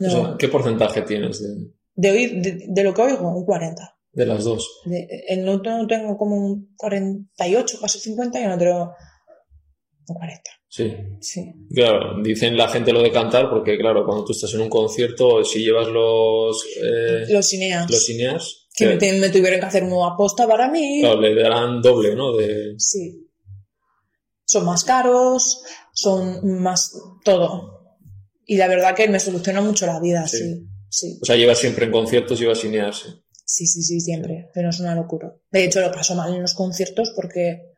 no. ¿Qué porcentaje tienes de, de, oír, de, de lo que oigo, un 40. de las dos? De, en otro tengo como un 48, casi 50 y en otro un 40. Sí. Sí. Claro, dicen la gente lo de cantar porque, claro, cuando tú estás en un concierto, si llevas los, eh, Los cineas. los cineas, que me, te- me tuvieron que hacer una aposta para mí. claro, le darán doble, ¿no? De, Sí. Son más caros, son más todo. Y la verdad que me soluciona mucho la vida, Sí. sí. Sí, o sea, llevas siempre en conciertos, llevas cineas. sí. sí, sí, sí, siempre. Pero es una locura. De hecho, lo paso mal en los conciertos porque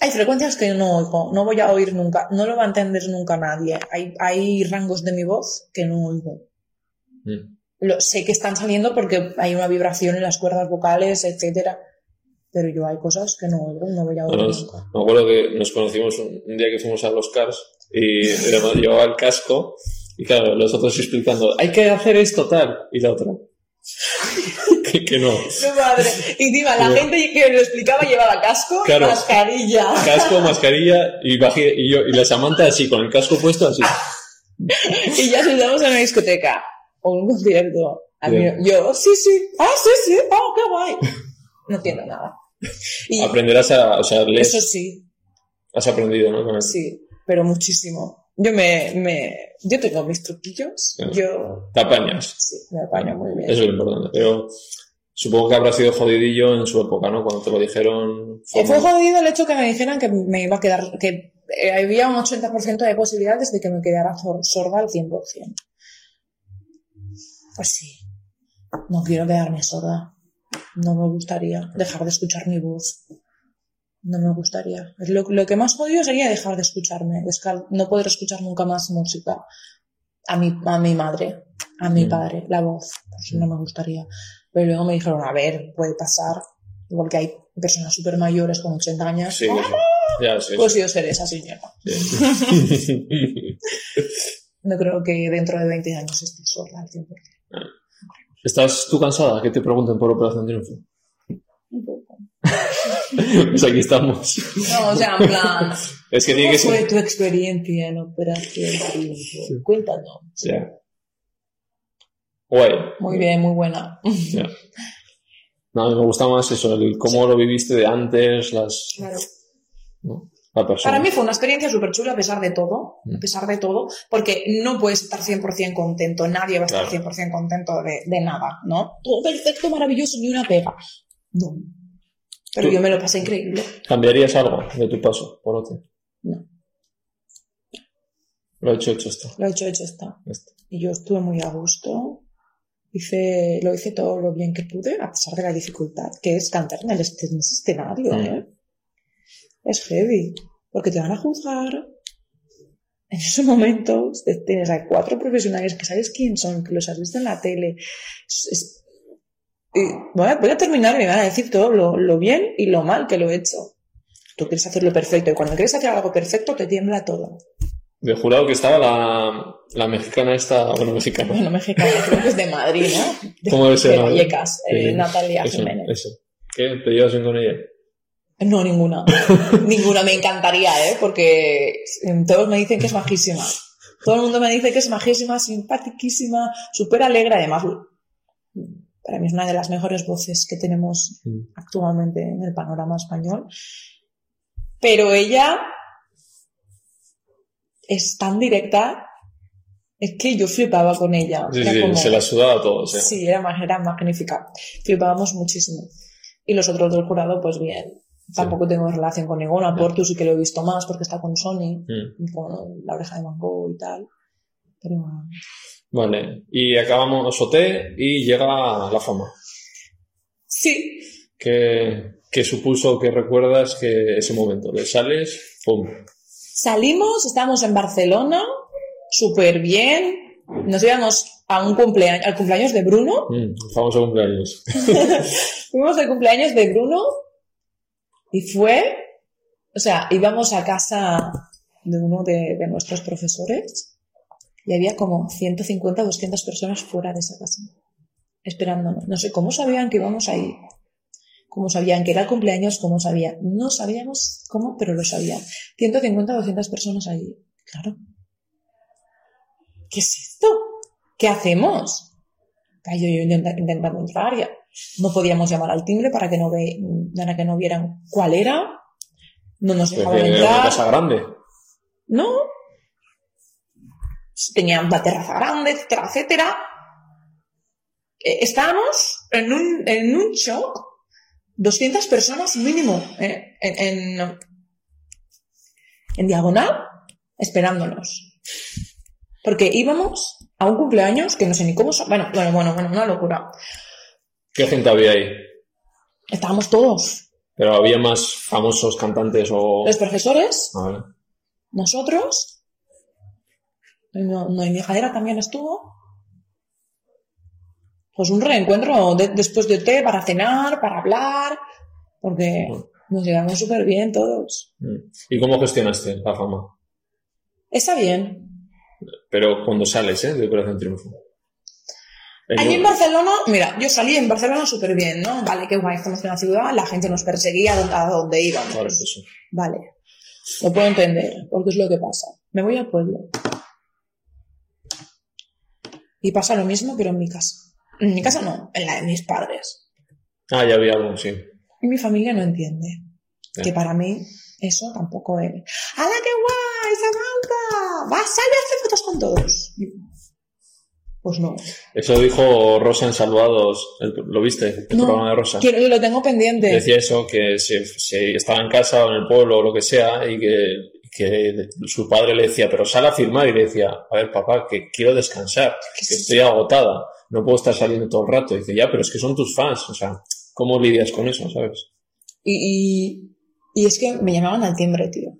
hay frecuencias que no oigo, no voy a oír nunca, no lo va a entender nunca nadie. Hay, hay rangos de mi voz que no oigo. Mm. Lo, sé que están saliendo porque hay una vibración en las cuerdas vocales, etcétera. Pero yo hay cosas que no oigo, no voy a oír No, nunca. me acuerdo que nos conocimos un, un día que fuimos a los Cars y llevaba el casco y claro, los otros explicando, hay que hacer esto tal, y la otra. que, que no. Mi madre. Y encima, la gente que lo explicaba llevaba casco, Claro. mascarilla. Casco, mascarilla y, bajé, y, yo, y la Samantha así, con el casco puesto así. Y ya estamos en una discoteca o un concierto. Yo, sí, sí, ah, sí, sí, oh, qué guay. No entiendo nada. Y Aprenderás a, o sea, lees, eso sí, has aprendido, ¿no? Con el- sí, pero muchísimo. Yo me, me, yo tengo mis truquillos, Sí. yo, Te apañas. sí, me apaño muy bien. Eso es lo importante. Pero supongo que habrá sido jodidillo en su época, ¿no? Cuando te lo dijeron. Eh, Fue jodido el hecho que me dijeran que me iba a quedar, que eh, había un 80% de posibilidades de que me quedara sor- sorda al 100%. Pues sí, no quiero quedarme sorda. No me gustaría dejar de escuchar mi voz. No me gustaría. Lo, lo que más jodido sería dejar de escucharme, no poder escuchar nunca más música. A mi, a mi madre, a mi padre, la voz. Pues no me gustaría. Pero luego me dijeron, a ver, puede pasar. Igual que hay personas súper mayores con 80 años. Sí, eso. Ya, sí. Pues yo seré esa señora. No creo que dentro de 20 años esté sorda al 100%. ¿Estás tú cansada? Que te pregunten por Operación Triunfo. Pues aquí estamos. No, o sea, en plan, Es que tiene ¿cómo que fue ser. tu experiencia en Operación Triunfo? Cuéntanos. Ya. Guay. Muy bien, muy buena. Ya. No, me gusta más eso, el cómo lo viviste de antes, las. Claro. ¿no? La. Para mí fue una experiencia súper chula a pesar de todo, Mm. a pesar de todo, porque no puedes estar 100% contento, nadie va a estar Claro. 100% contento de, de nada, ¿no? Todo perfecto, maravilloso, ni una pega. No. Pero yo me lo pasé increíble. ¿Cambiarías algo de tu paso por otro? No. Lo he hecho, hecho esto. Lo he hecho, hecho está. Esto. Y yo estuve muy a gusto. Hice, lo hice todo lo bien que pude, a pesar de la dificultad, que es cantar en el este- en ese escenario, Mm. ¿eh? Es heavy, porque te van a juzgar. En esos momentos tienes a cuatro profesionales que sabes quién son, que los has visto en la tele. Es- es- y voy, a, voy a terminar y me van a decir todo lo, lo bien y lo mal que lo he hecho. Tú quieres hacerlo perfecto y cuando quieres hacer algo perfecto te tiembla todo. De jurado que estaba la, la mexicana esta, bueno, mexicana. Bueno, mexicana, creo que es de Madrid, ¿no? De, ¿Cómo es de Vallecas, eh, Sí, Natalia eso, Jiménez. eso. ¿Qué? ¿Te llevas bien con ella? No, ninguna. ninguna me encantaría, ¿eh? Porque eh, todos me dicen que es majísima. Todo el mundo me dice que es majísima, simpaticísima, súper alegre. Además, para mí es una de las mejores voces que tenemos Mm. actualmente en el panorama español. Pero ella es tan directa Es que yo flipaba con ella. Sí, sí, como- se la sudaba todo. Sí. Sí, era, era magnífica. Flipábamos muchísimo. Y los otros del jurado, pues bien. Tampoco tengo relación con ninguno. A Portu sí que lo he visto más porque está con Sony, Mm. con la oreja de mango y tal. Pero Vale, y acabamos OT y llega la fama. sí, ¿Qué, qué supuso, qué recuerdas que ese momento? ¿Le sales? ¡Pum! salimos, estábamos en Barcelona, súper bien. Nos íbamos a un cumpleaños, al cumpleaños de Bruno. Mm, famoso cumpleaños. Fuimos al cumpleaños de Bruno y fue, o sea, íbamos a casa de uno de, de nuestros profesores y había como 150 o 200 personas fuera de esa casa, esperándonos. No sé cómo sabían que íbamos ahí, cómo sabían que era el cumpleaños, cómo sabían. No sabíamos cómo, pero lo sabían. 150 o 200 personas allí. Claro. ¿Qué es esto? ¿Qué hacemos? Yo, yo intenta- intentando entrar ya. No podíamos llamar al timbre para que no, ve, para que no vieran cuál era. No nos dejaban Era una entrar. casa grande. No. Tenía una terraza grande, etcétera, etcétera. Eh, estábamos en un, en un shock. 200 personas mínimo eh, en, en, en diagonal esperándonos. Porque íbamos a un cumpleaños que no sé ni cómo... sa- Bueno, bueno, bueno, bueno, una locura. ¿Qué gente había ahí? Estábamos todos. Pero había más famosos cantantes o... Los profesores, Ah, vale. nosotros. No, no, y mi jadera también estuvo. Pues un reencuentro de- después de té para cenar, para hablar, porque nos llevamos súper bien todos. Mm. ¿Y cómo gestionaste la fama? Está bien. Pero cuando sales, ¿eh? De Operación Triunfo. Allí en Barcelona, mira, yo salí en Barcelona súper bien, ¿no? Vale, qué guay, estamos en la ciudad, la gente nos perseguía a donde, íbamos. Vale, eso. Vale, lo puedo entender, porque es lo que pasa. Me voy al pueblo. Y pasa lo mismo, pero en mi casa. En mi casa no, en la de mis padres. Ah, ya había algo, sí. Y mi familia no entiende. Que para mí eso tampoco es. ¡Hala, qué guay, Samantha! ¡Va, sal y hace fotos con todos! Pues no. Eso dijo Rosa en Salvados. ¿Lo viste? El No, programa de Rosa. Quiero, yo lo tengo pendiente. Decía eso, que se, se estaba en casa o en el pueblo o lo que sea y que, que su padre le decía, pero sal a firmar y le decía, a ver papá, que quiero descansar, ¿Qué que es estoy agotada, no puedo estar saliendo todo el rato. Y dice, ya, pero es que son tus fans, o sea, ¿cómo lidias con eso, sabes? Y, y, y es que me llamaban al timbre, tío.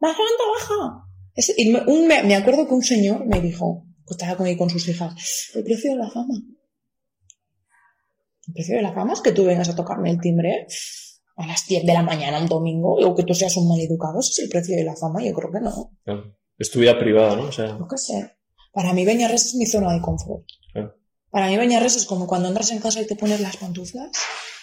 ¡Baja, anda, baja! Es- y me, un- me- me acuerdo que un señor me dijo, que estaba con, con sus hijas, el precio de la fama. El precio de la fama es que tú vengas a tocarme el timbre a las 10 de la mañana un domingo o que tú seas un maleducado. Ese es el precio de la fama. Yo creo que no. Claro. Es tu vida privada, ¿no? O sea, No qué sé. Para mí Beñarres es mi zona de confort. Claro. Para mí Beñarres es como cuando entras en casa y te pones las pantuflas.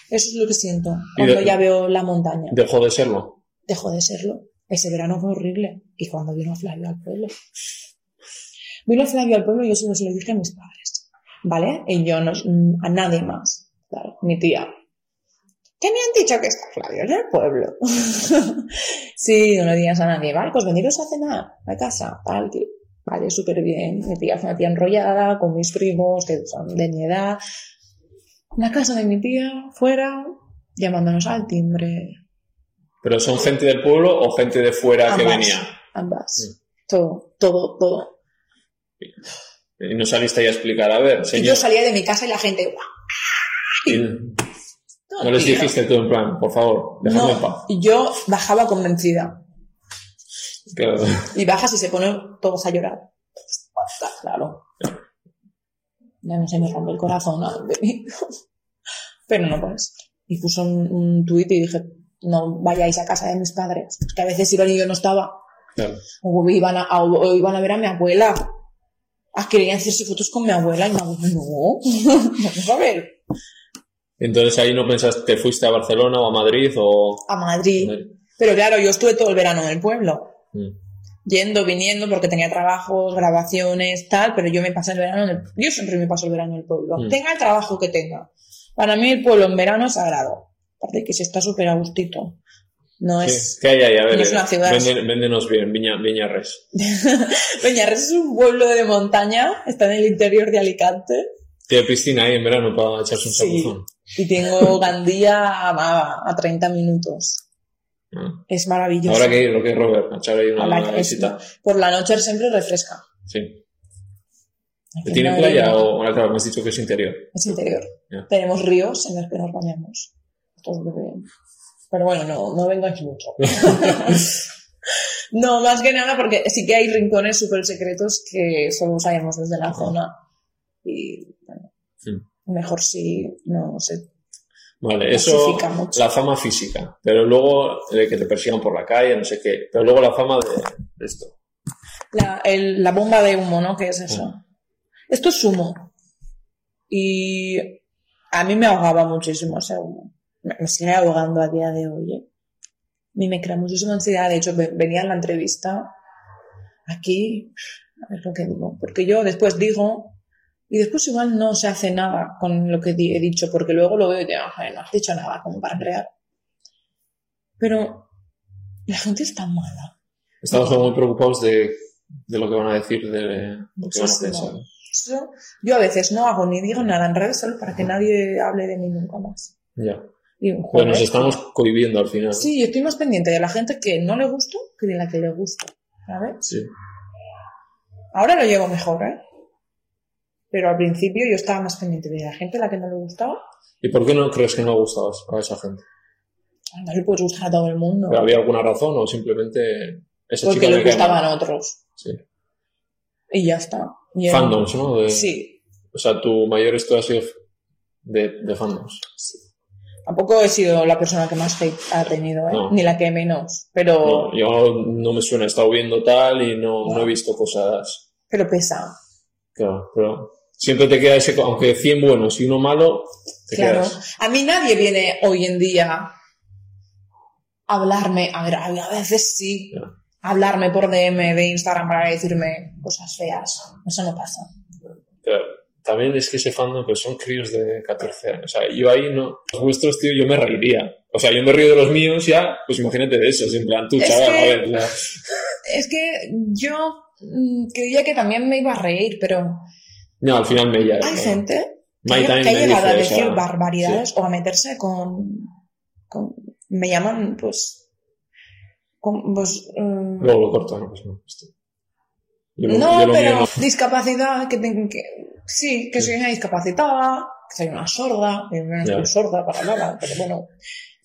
Eso es lo que siento cuando de- ya veo la montaña. dejó de serlo. Dejó de serlo. Ese verano fue horrible. Y cuando vino Flavio al pueblo. Vino Flavio al pueblo y yo se lo, se lo dije a mis padres. ¿Vale? Y yo no, a nadie más. Claro, mi tía. ¿Qué me han dicho que está Flavio en el pueblo? sí, no le digas a nadie. Vale, pues veniros a cenar a casa. Tal, que- Vale, súper bien. Mi tía fue una tía enrollada con mis primos que son de mi edad. La casa de mi tía, fuera, llamándonos al timbre. ¿Pero son gente del pueblo o gente de fuera que venía? Ambas. Todo, todo, todo. Y no saliste ahí a explicar, a ver, Y señor. yo salía de mi casa y la gente. Y no les dijiste tú en plan, por favor, déjame en paz. No, y yo bajaba convencida. Claro. Y bajas y se ponen todos a llorar. Claro. Ya no se me rompe el corazón. Pero no puede ser. Y puso un, un tuit y dije, no vayáis a casa de mis padres. Que a veces iban y yo no estaba. Claro. O iban a, o iban a ver a mi abuela. Ah, querían hacerse fotos con mi abuela y mi abuela, no. Vamos a ver. Entonces ahí no pensaste, te fuiste a Barcelona o a Madrid o... A Madrid. Pero claro, yo estuve todo el verano en el pueblo. Mm. Yendo, viniendo, porque tenía trabajos, grabaciones, tal, pero yo me pasé el verano en el... Yo siempre me paso el verano en el pueblo. Mm. Tenga el trabajo que tenga. Para mí el pueblo en verano es sagrado. Aparte que se está súper a gustito. No Sí, es... ¿Qué hay ahí? A ver, no es una ciudad. véndenos bien, Viña, Viñarres. Peñarres es un pueblo de montaña, está en el interior de Alicante Tiene piscina ahí en verano para echarse un Sí. Y tengo Gandía a, a 30 minutos. Ah. Es maravilloso. Habrá que lo que es Robert, a echar ahí A una la- visita. por la noche siempre refresca. Sí. ¿Tiene no playa hay- o, claro, me has dicho que es interior? Es interior. Ya. Tenemos ríos en los que nos bañamos. Pero bueno, no, no vengo aquí mucho. no, más que nada porque sí que hay rincones súper secretos que solo sabemos desde la zona. Y bueno, Sí. Mejor si no sé. Vale, eso, la fama física, pero luego que te persigan por la calle, no sé qué, pero luego la fama de, de esto. La, el- la bomba de humo, ¿no? ¿Qué es eso? Esto es humo. Y a mí me ahogaba muchísimo ese humo. Me, sigue ahogando a día de hoy. ¿eh? A mí me crea muchísima ansiedad. De hecho, ve- venía en la entrevista aquí, a ver lo que digo. Porque yo después digo, y después igual no se hace nada con lo que he dicho, porque luego lo veo y digo, "Ay, no has dicho nada como para crear. Pero la gente es tan mala. Estamos muy preocupados de, de lo que van a decir, de lo que van a pensar. Eso, yo a veces no hago ni digo nada en redes solo para que nadie hable de mí nunca más. Ya. Y, Pues joder, nos estamos cohibiendo al final. Sí, yo estoy más pendiente de la gente que no le gusta que de la que le gusta. ¿Sabes? Sí. Ahora lo llevo mejor, ¿eh? Pero al principio yo estaba más pendiente de la gente a la que no le gustaba. ¿Y por qué no crees que no gustabas a esa gente? No le puedes gustar a todo el mundo. ¿Pero ¿Había alguna razón o simplemente esa porque chica le me cae gustaban mal? a otros. Sí. Y ya está. Y Fandoms, ¿no? De- Sí. O sea, tu mayor esto ha sido de, de fandoms. Tampoco he sido la persona que más hate ha tenido, ¿eh? No. Ni la que menos. Pero, No, yo no me suena, he estado viendo tal y no, no he visto cosas. pero pesa. Claro, pero siempre te queda ese, aunque 100 buenos y uno malo, te Claro. quedas. A mí nadie viene hoy en día a hablarme, a ver, a veces sí, Ya. a hablarme por DM de Instagram para decirme cosas feas. Eso no pasa. Pero también es que ese fandom, pues son críos de 14 años. O sea, yo ahí no. Los vuestros, tío, yo me reiría. O sea, yo me río de los míos ya, pues imagínate de esos, en plan, tú, Es chaval, que- a ver, sea, Es que yo mm, creía que también me iba a reír, pero No, al final me ya. hay gente que, ha- que llegado a decir barbaridades o a meterse con, con- Me llaman, pues... con- pues mm, Luego lo corto, no, pues no. esto. Yo lo- No, yo pero discapacidad, que, ten- que sí, que soy una discapacitada, que soy una sorda, que no soy sorda para nada, pero bueno,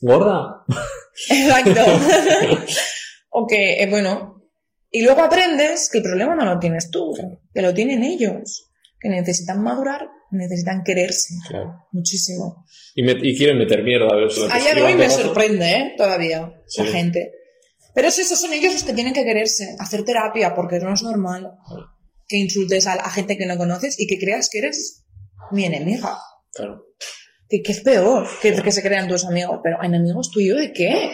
¿Gorda? exacto. o que, eh, bueno, y luego aprendes que el problema no lo tienes tú, que lo tienen ellos, que necesitan madurar, necesitan quererse Claro. muchísimo. Y, me- y quieren meter mierda, a ver A día de hoy me sorprende, ¿eh? Todavía, Sí. la gente. Pero es eso, son ellos los que tienen que quererse, hacer terapia, porque no es normal que insultes a, a gente que no conoces y que creas que eres mi enemiga. Claro. Que, que es peor que, que se crean tus amigos. Pero, ¿enemigos tuyos de qué?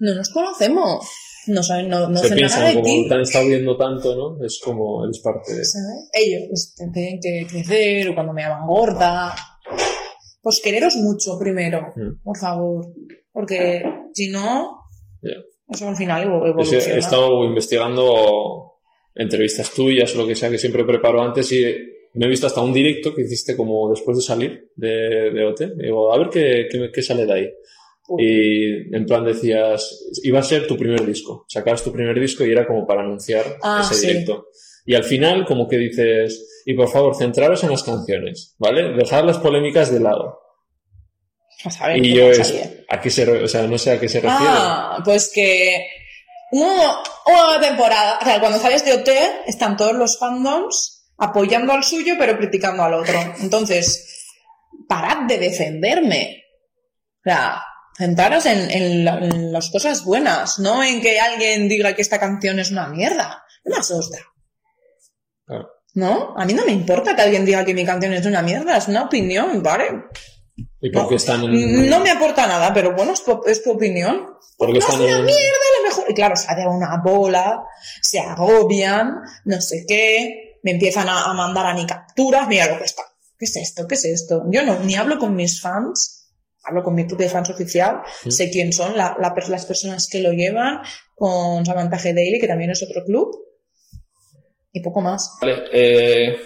No nos conocemos. No saben, no, no Se piensan, nada de como ti. te han estado viendo tanto, ¿no? Es como, eres parte de... ¿sabes? Ellos pues, tienen que crecer, o cuando me llaman gorda. Pues quereros mucho primero, Mm. por favor. Porque si no, Ya. eso al final evo- He evoluciona. he estado investigando entrevistas tuyas o lo que sea que siempre preparo antes y me he visto hasta un directo que hiciste como después de salir de, de OT. Digo, a ver qué, qué, qué sale de ahí. Y en plan decías, iba a ser tu primer disco. Sacabas tu primer disco y era como para anunciar Ah, ese sí. directo. Y al final como que dices, y por favor, centraros en las canciones, ¿vale? Dejad las polémicas de lado. A saber Y yo es, ¿a qué se, o sea, no sé a qué se refiere. Ah, pues que una, una temporada, o sea, cuando sales de OT, están todos los fandoms apoyando al suyo, pero criticando al otro. Entonces, parad de defenderme. O sea, centraros en, en la- en las cosas buenas, no en que alguien diga que esta canción es una mierda. No me asusta. ¿No? A mí no me importa que alguien diga que mi canción es una mierda, es una opinión, ¿vale? ¿Y por qué están en, No me aporta nada, pero bueno, es tu, es tu opinión. por qué No están es una en- mierda, a lo mejor. Y claro, sale una bola, se agobian, no sé qué, me empiezan a, a mandar a mi capturas, mira lo que está. ¿Qué es esto? ¿Qué es esto? Yo no, ni hablo con mis fans hablo con mi club de fans oficial, sé quién son la- la per- las personas que lo llevan, con Samantha G. Daily, que también es otro club, y poco más. Vale, eh,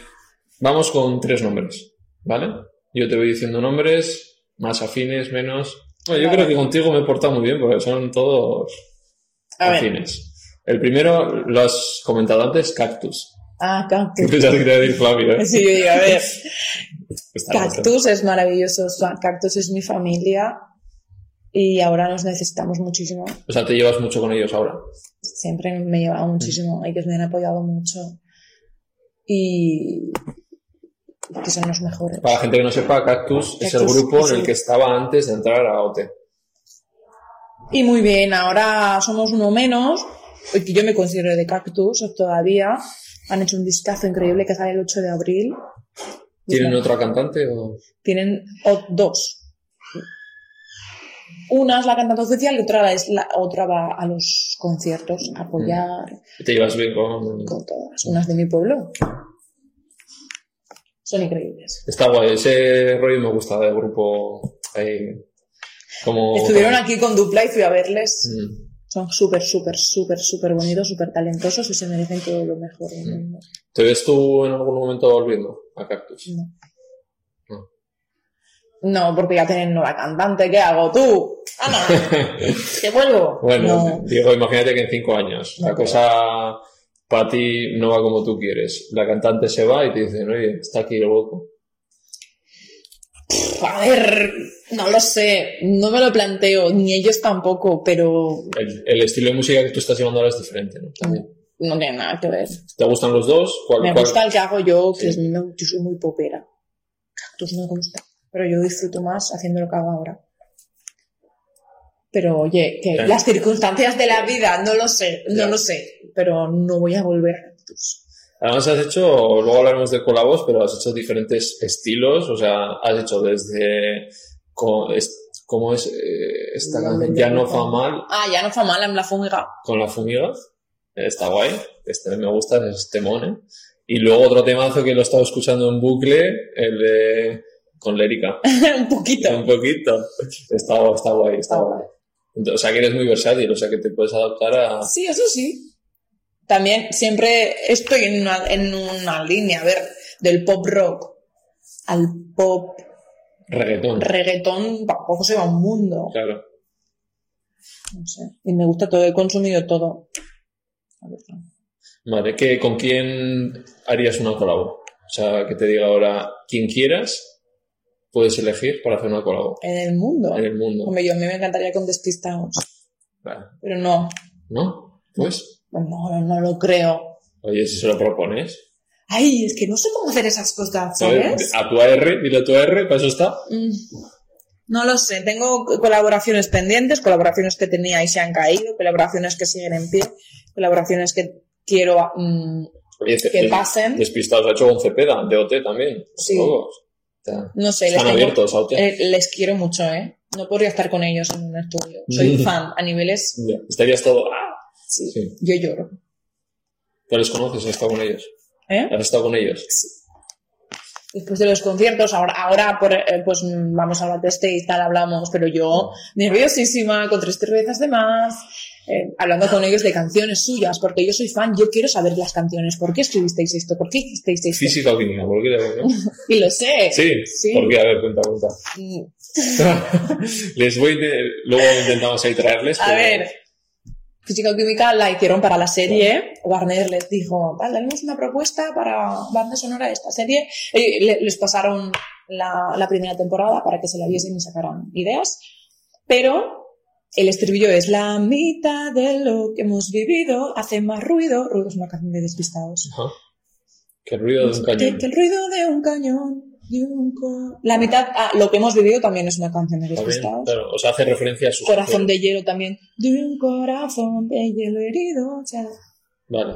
vamos con tres nombres, ¿vale? Yo te voy diciendo nombres, más afines, menos. Bueno, yo Vale. creo que contigo me he portado muy bien porque son todos A ver. afines. El primero lo has comentado antes, Cactus. Ah, cactus. Pensaba que te iba a decir Flavio, ¿eh? Sí, a ver. Cactus es maravilloso. Cactus es mi familia y ahora nos necesitamos muchísimo. O sea, te llevas mucho con ellos ahora. Siempre me he llevado muchísimo. Ellos me han apoyado mucho. Y que son los mejores. Para la gente que no sepa, Cactus, es el grupo es en el que estaba antes de entrar a OT. Y muy bien, ahora somos uno menos. porque Yo me considero de Cactus todavía. Han hecho un discazo increíble que sale el 8 de abril. ¿Tienen otra cantante o...? Tienen o- dos. Una es la cantante oficial y otra, es la, otra va a los conciertos a apoyar ¿Te llevas bien con...? con todas. Unas de mi pueblo. Son increíbles. Está guay, ese rollo me gusta del grupo ahí, como... Estuvieron aquí con Dupla y fui a verles. Mm. Son súper, súper, súper, súper bonitos, súper talentosos y se merecen todo lo mejor del mundo. ¿Te ves tú en algún momento volviendo a Cactus? No. No. No, porque ya tienen nueva cantante. ¿Qué hago tú? ¡Ana! ¿Te vuelvo? Bueno, No. digo, imagínate que en cinco años la cosa para ti no va como tú quieres. La cantante se va y te dicen, oye, está aquí el hueco. A ver, no lo sé. No me lo planteo, ni ellos tampoco, pero El, el estilo de música que tú estás llevando ahora es diferente, ¿no? También. No tiene nada que ver. ¿Te gustan los dos? ¿Cuál, Me cuál- gusta el que hago yo, que Sí. es, no- yo soy muy popera. Cactus no me gusta, pero yo disfruto más haciendo lo que hago ahora. Pero oye, que las circunstancias de la vida, no lo sé, no Ya. lo sé, pero no voy a volver a Cactus. Además has hecho, luego hablaremos de colabos, pero has hecho diferentes estilos, o sea, has hecho desde, co- es- ¿cómo es eh, esta No, canción? Ya no. fa mal, Ah, ya no fa mal, en la fumiga. con la fumiga, está guay, este me gusta, es temón, ¿eh? Y luego otro temazo que lo he estado escuchando en bucle, el de, con Lérica, Un poquito. un poquito, está, está guay, está guay. O sea que eres muy versátil, o sea que te puedes adaptar a... Sí, eso sí. También siempre estoy en una, en una línea, a ver, del pop rock al pop Reggaetón, reggaetón, tampoco se va un mundo. claro. No sé. Y me gusta todo, he consumido todo. Vale, ¿qué, ¿con quién harías una colabo? O sea, que te diga ahora, quien quieras, puedes elegir para hacer una colabo En el mundo. en el mundo. Hombre, yo a mí me encantaría con Despistados. Vale. Pero no, ¿No? Pues, no, no lo creo. oye, si se lo propones. Ay, es que no sé cómo hacer esas cosas, ¿sabes? A tu AR, dile a tu AR, para eso está. Mm, No lo sé, tengo colaboraciones pendientes, colaboraciones que tenía y se han caído, colaboraciones que siguen en pie, colaboraciones que quiero mm, Oye, te- que des- pasen. Despistados ha hecho con Cepeda, de OT también. Sí. Todos. O sea, No sé, les, están tengo- abiertos a OT. eh, les quiero mucho, ¿eh? No podría estar con ellos en un estudio. Soy fan a niveles... Estarías todo. ¡ah! Sí, Sí. yo lloro. ¿Ya les conoces? ¿Has estado con ellos? ¿Eh? ¿Has estado con ellos? Después de los conciertos, ahora, ahora por, eh, pues vamos a backstage y tal, hablamos, pero yo nerviosísima, con tres cervezas de más, eh, hablando con ellos de canciones suyas, porque yo soy fan, yo quiero saber las canciones, ¿por qué escribisteis esto? ¿Por qué hicisteis esto? Física o química, ¿por qué? Y lo sé. Sí. Sí. ¿Por qué? A ver, cuenta, cuenta. Mm, Les voy de... Luego intentamos ahí traerles. A pero- ver, Física o Química la hicieron para la serie. Warner les dijo, vale, tenemos una propuesta para banda sonora de esta serie. Y le- les pasaron la, la primera temporada para que se la viesen y sacaran ideas. Pero el estribillo es la mitad de lo que hemos vivido, hace más ruido. Ruido es una canción de despistados. Ajá. Que el ruido de un cañón. que el ruido de un cañón. La mitad, ah, lo que hemos vivido también es una canción de despistados. claro, o sea, hace referencia a sus Corazón de hielo también. De un corazón de hielo herido. o sea, Vale.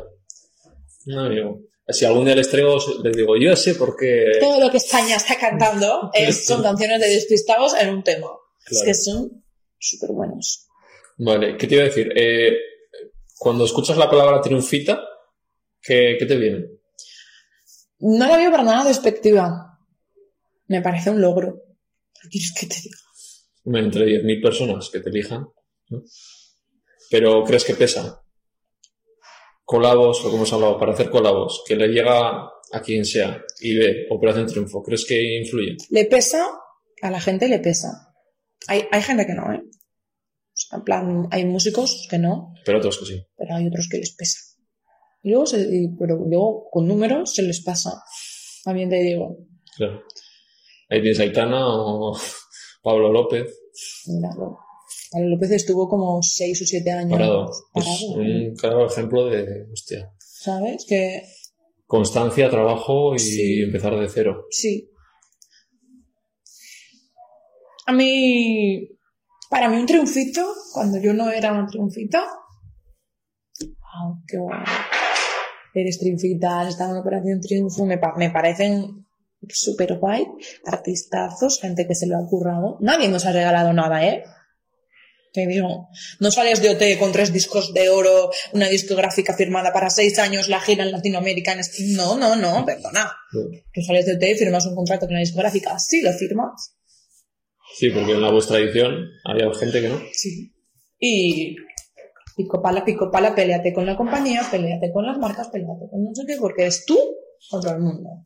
No, amigo. Si algún día les traigo, les digo, yo sé por qué. todo lo que España está cantando es, son canciones de despistados en un tema. Es Claro. que son súper buenos. Vale, ¿qué te iba a decir? Eh, cuando escuchas la palabra triunfita, ¿qué, qué te viene? No la veo para nada despectiva. Me parece un logro. ¿Qué quieres que te diga? Entre 10.000 personas que te elijan. ¿no? Pero ¿crees que pesa? Colabos, lo que hemos hablado, para hacer colabos, que le llega a quien sea y ve Operación Triunfo, ¿crees que influye? Le pesa, a la gente le pesa. Hay, hay gente que no, ¿eh? En plan, hay músicos que no, Pero otros que sí. pero hay otros que les pesa. Y luego, se- y- pero luego con números se les pasa. También te digo, Claro. Ahí tienes Aitana o Pablo López Pablo López estuvo como 6 o 7 años parado. Es parado, un claro ejemplo de, hostia, ¿sabes? Que constancia, trabajo y Sí. empezar de cero. sí. A mí, para mí un triunfito, cuando yo no era un triunfito, wow, qué guay. Eres triunfita, has estado en Operación Triunfo, me, pa- me parecen súper guay, artistazos, gente que se lo ha currado. Nadie nos ha regalado nada, ¿eh? Te digo, no sales de OT con tres discos de oro, una discográfica firmada para seis años, la gira en Latinoamérica. en No, no, no, perdona. Tú sales de OT y firmas un contrato con una discográfica. Sí, lo firmas. Sí, porque en la vuestra edición había gente que no. Sí. Y pico pala, pico pala, peleate con la compañía, peleate con las marcas, peleate con no sé qué, porque es tú contra el mundo.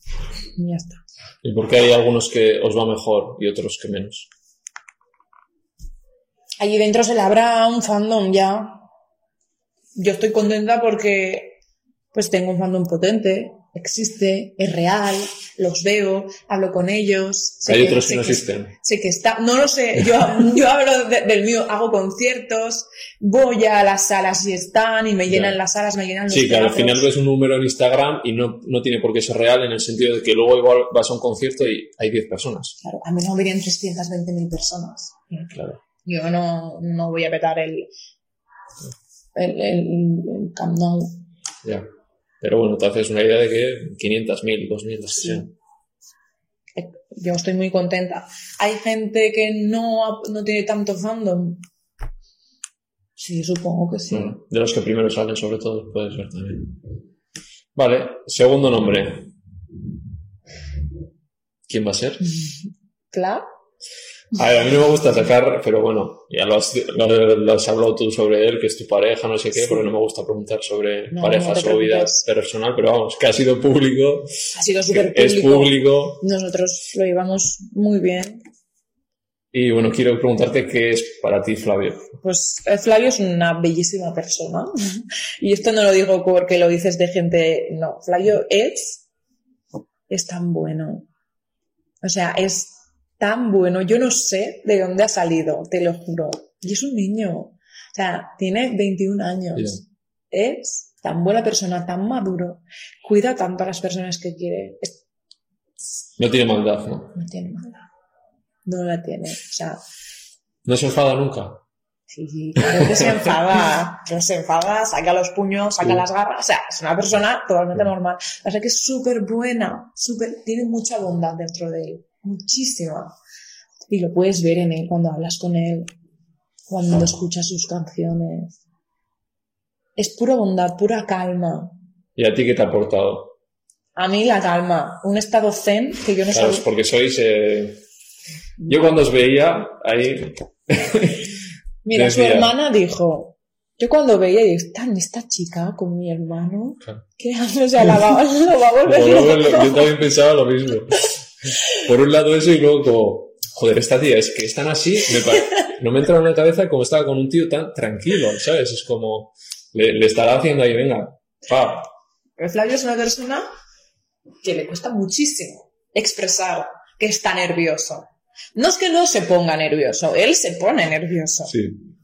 Y ya está. ¿Y por qué hay algunos que os va mejor y otros que menos? Allí dentro se le habrá un fandom ya. Yo estoy contenta porque pues tengo un fandom potente, existe, es real, los veo, hablo con ellos. sé Hay otros que no existen. Sé que está, no lo sé, yo, yo hablo de- del mío, hago conciertos, voy a las salas y están, y me llenan Ya. las salas, me llenan los Sí, que al final ves un número en Instagram y no, no tiene por qué ser real en el sentido de que luego igual vas a un concierto y hay 10 personas. Claro, a mí no me verían 320.000 personas. Claro. Yo no, no voy a petar el, el, el, el Camp Nou. Ya. Pero bueno, te haces una idea de que 500.000, 2.000, las que Sí. Yo estoy muy contenta. Hay gente que no, no tiene tanto fandom. Sí, supongo que sí. Bueno, de los que primero salen, sobre todo, puedes ver también. Vale, segundo nombre. ¿Quién va a ser? Claro. A ver, a mí no me gusta sacar, pero bueno, ya lo has, lo- lo has hablado tú sobre él, que es tu pareja, no sé qué, Sí. porque no me gusta preguntar sobre No, parejas no o vida personal, pero vamos, que ha sido público, Ha sido súper es público. público. Nosotros lo llevamos muy bien. Y bueno, quiero preguntarte qué es para ti, Flavio. Pues eh, Flavio es una bellísima persona. Y esto no lo digo porque lo dices de gente. No, Flavio es. Es tan bueno. O sea, es tan bueno. Yo no sé de dónde ha salido, te lo juro. Y es un niño. O sea, tiene 21 años. Es tan buena persona, tan maduro. Cuida tanto a las personas que quiere. Es- No tiene maldad, ¿no? no tiene maldad. No la tiene. O sea, No se enfada nunca. Sí, claro que se enfada, que se enfada, saca los puños, saca Sí. las garras, o sea, es una persona totalmente normal. O sea, que es súper buena, súper, tiene mucha bondad dentro de él, muchísima. Y lo puedes ver en él cuando hablas con él, cuando escuchas sus canciones. Es pura bondad, pura calma. ¿Y a ti qué te ha aportado? A mí la calma, un estado zen que yo no Claro, sabía. porque sois... eh, Yo cuando os veía ahí... Mira, su hermana dijo, yo cuando veía, y esta, esta chica con mi hermano, Claro. ¿qué hace? O sea, la va, lo va a volver yo también pensaba lo mismo. Por un lado eso y luego como, joder, esta tía es que están así, me pare- no me entra en la cabeza como estaba con un tío tan tranquilo, ¿sabes? Es como, le, le estará haciendo ahí, venga, pa, Pero Flavio es una persona que le cuesta muchísimo expresar que está nervioso. No es que no se ponga nervioso, él se pone nervioso. sí,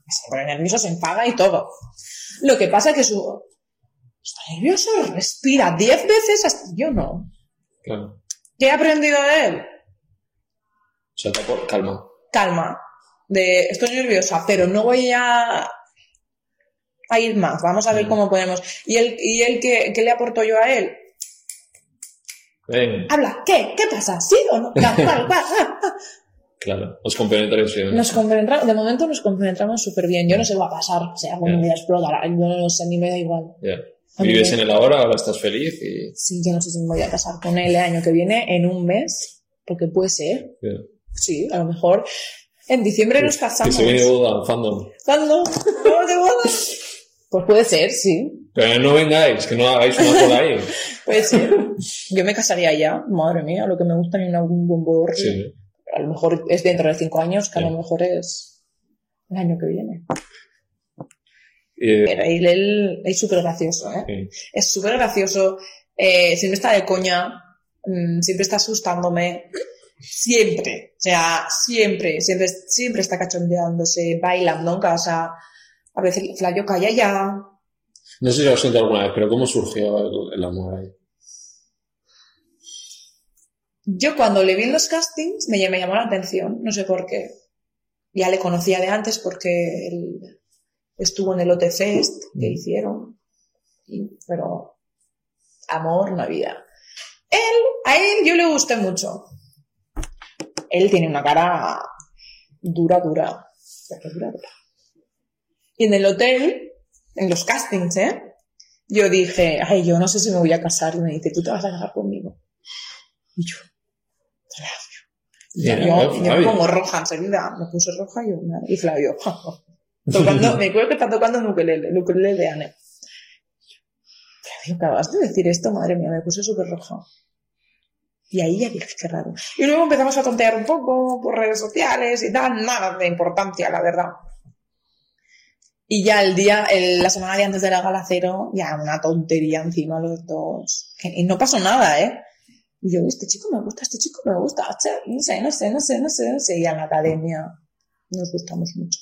Se pone nervioso, se enfada y todo. Lo que pasa es que su... Está nervioso, respira diez veces hasta... Yo no. claro. ¿Qué he aprendido de él? Te calma. calma, de estoy nerviosa, pero no voy a, a ir más, vamos a ver Mm. cómo podemos. ¿Y él, y él qué, qué le aporto yo a él? Ven, Habla, ¿qué? ¿Qué pasa? ¿Sí o no? Ah, ah. claro, os compenetráis bien. Nos de momento nos compenetramos súper bien. Yo no sé qué va a pasar, o sea, algún Ya. día explotará, yo no sé, ni me da igual. Vives en el ahora, ahora estás feliz y... Sí, yo no sé si me voy a casar con él el año que viene, en un mes, porque puede ser, sí, a lo mejor En diciembre nos Que casamos. se viene de boda, fandom. ¿Cómo de boda? Pues puede ser, sí. Pero no vengáis, que no hagáis una cola ahí. Puede ser. Yo me casaría ya. Madre mía, lo que me gusta en buen bodorrio. Sí. A lo mejor es dentro de cinco años, que a lo mejor es el año que viene. Eh, Pero él, él es súper gracioso, ¿eh? sí. Es súper gracioso. eh, siempre está de coña. mm, siempre está asustándome. Siempre. O sea, siempre. Siempre, siempre está cachondeándose, bailando en casa. A veces Flavio calla ya. No sé si lo has contado alguna vez, pero ¿cómo surgió el, el amor ahí? Yo cuando le vi en los castings me, me llamó la atención, no sé por qué. Ya le conocía de antes porque él estuvo en el OT Fest que hicieron, y- pero amor no había. Él, a él yo le gusté mucho. Él tiene una cara dura, dura, dura, dura. Y en el hotel, en los castings, ¿eh? Yo dije, ay, yo no sé si me voy a casar. Y me dice, ¿tú te vas a casar conmigo? Y yo, Flavio. Y Mira, yo, yo me pongo roja enseguida. Me puse roja y, yo, y Flavio. tocando, me acuerdo que está tocando un ukelele, el ukelele de Anne. Acabas de decir esto, madre mía, me puse súper roja. Y ahí ya dije, qué raro. Y luego empezamos a tontear un poco por redes sociales y tal, nada de importancia, la verdad. Y ya el día, el- la semana de antes de la gala cero, ya una tontería encima los dos. Y no pasó nada, ¿eh? Y yo, este chico me gusta, este chico me gusta, no sé, no sé, no sé, no sé, no sé. Y en la academia nos gustamos mucho.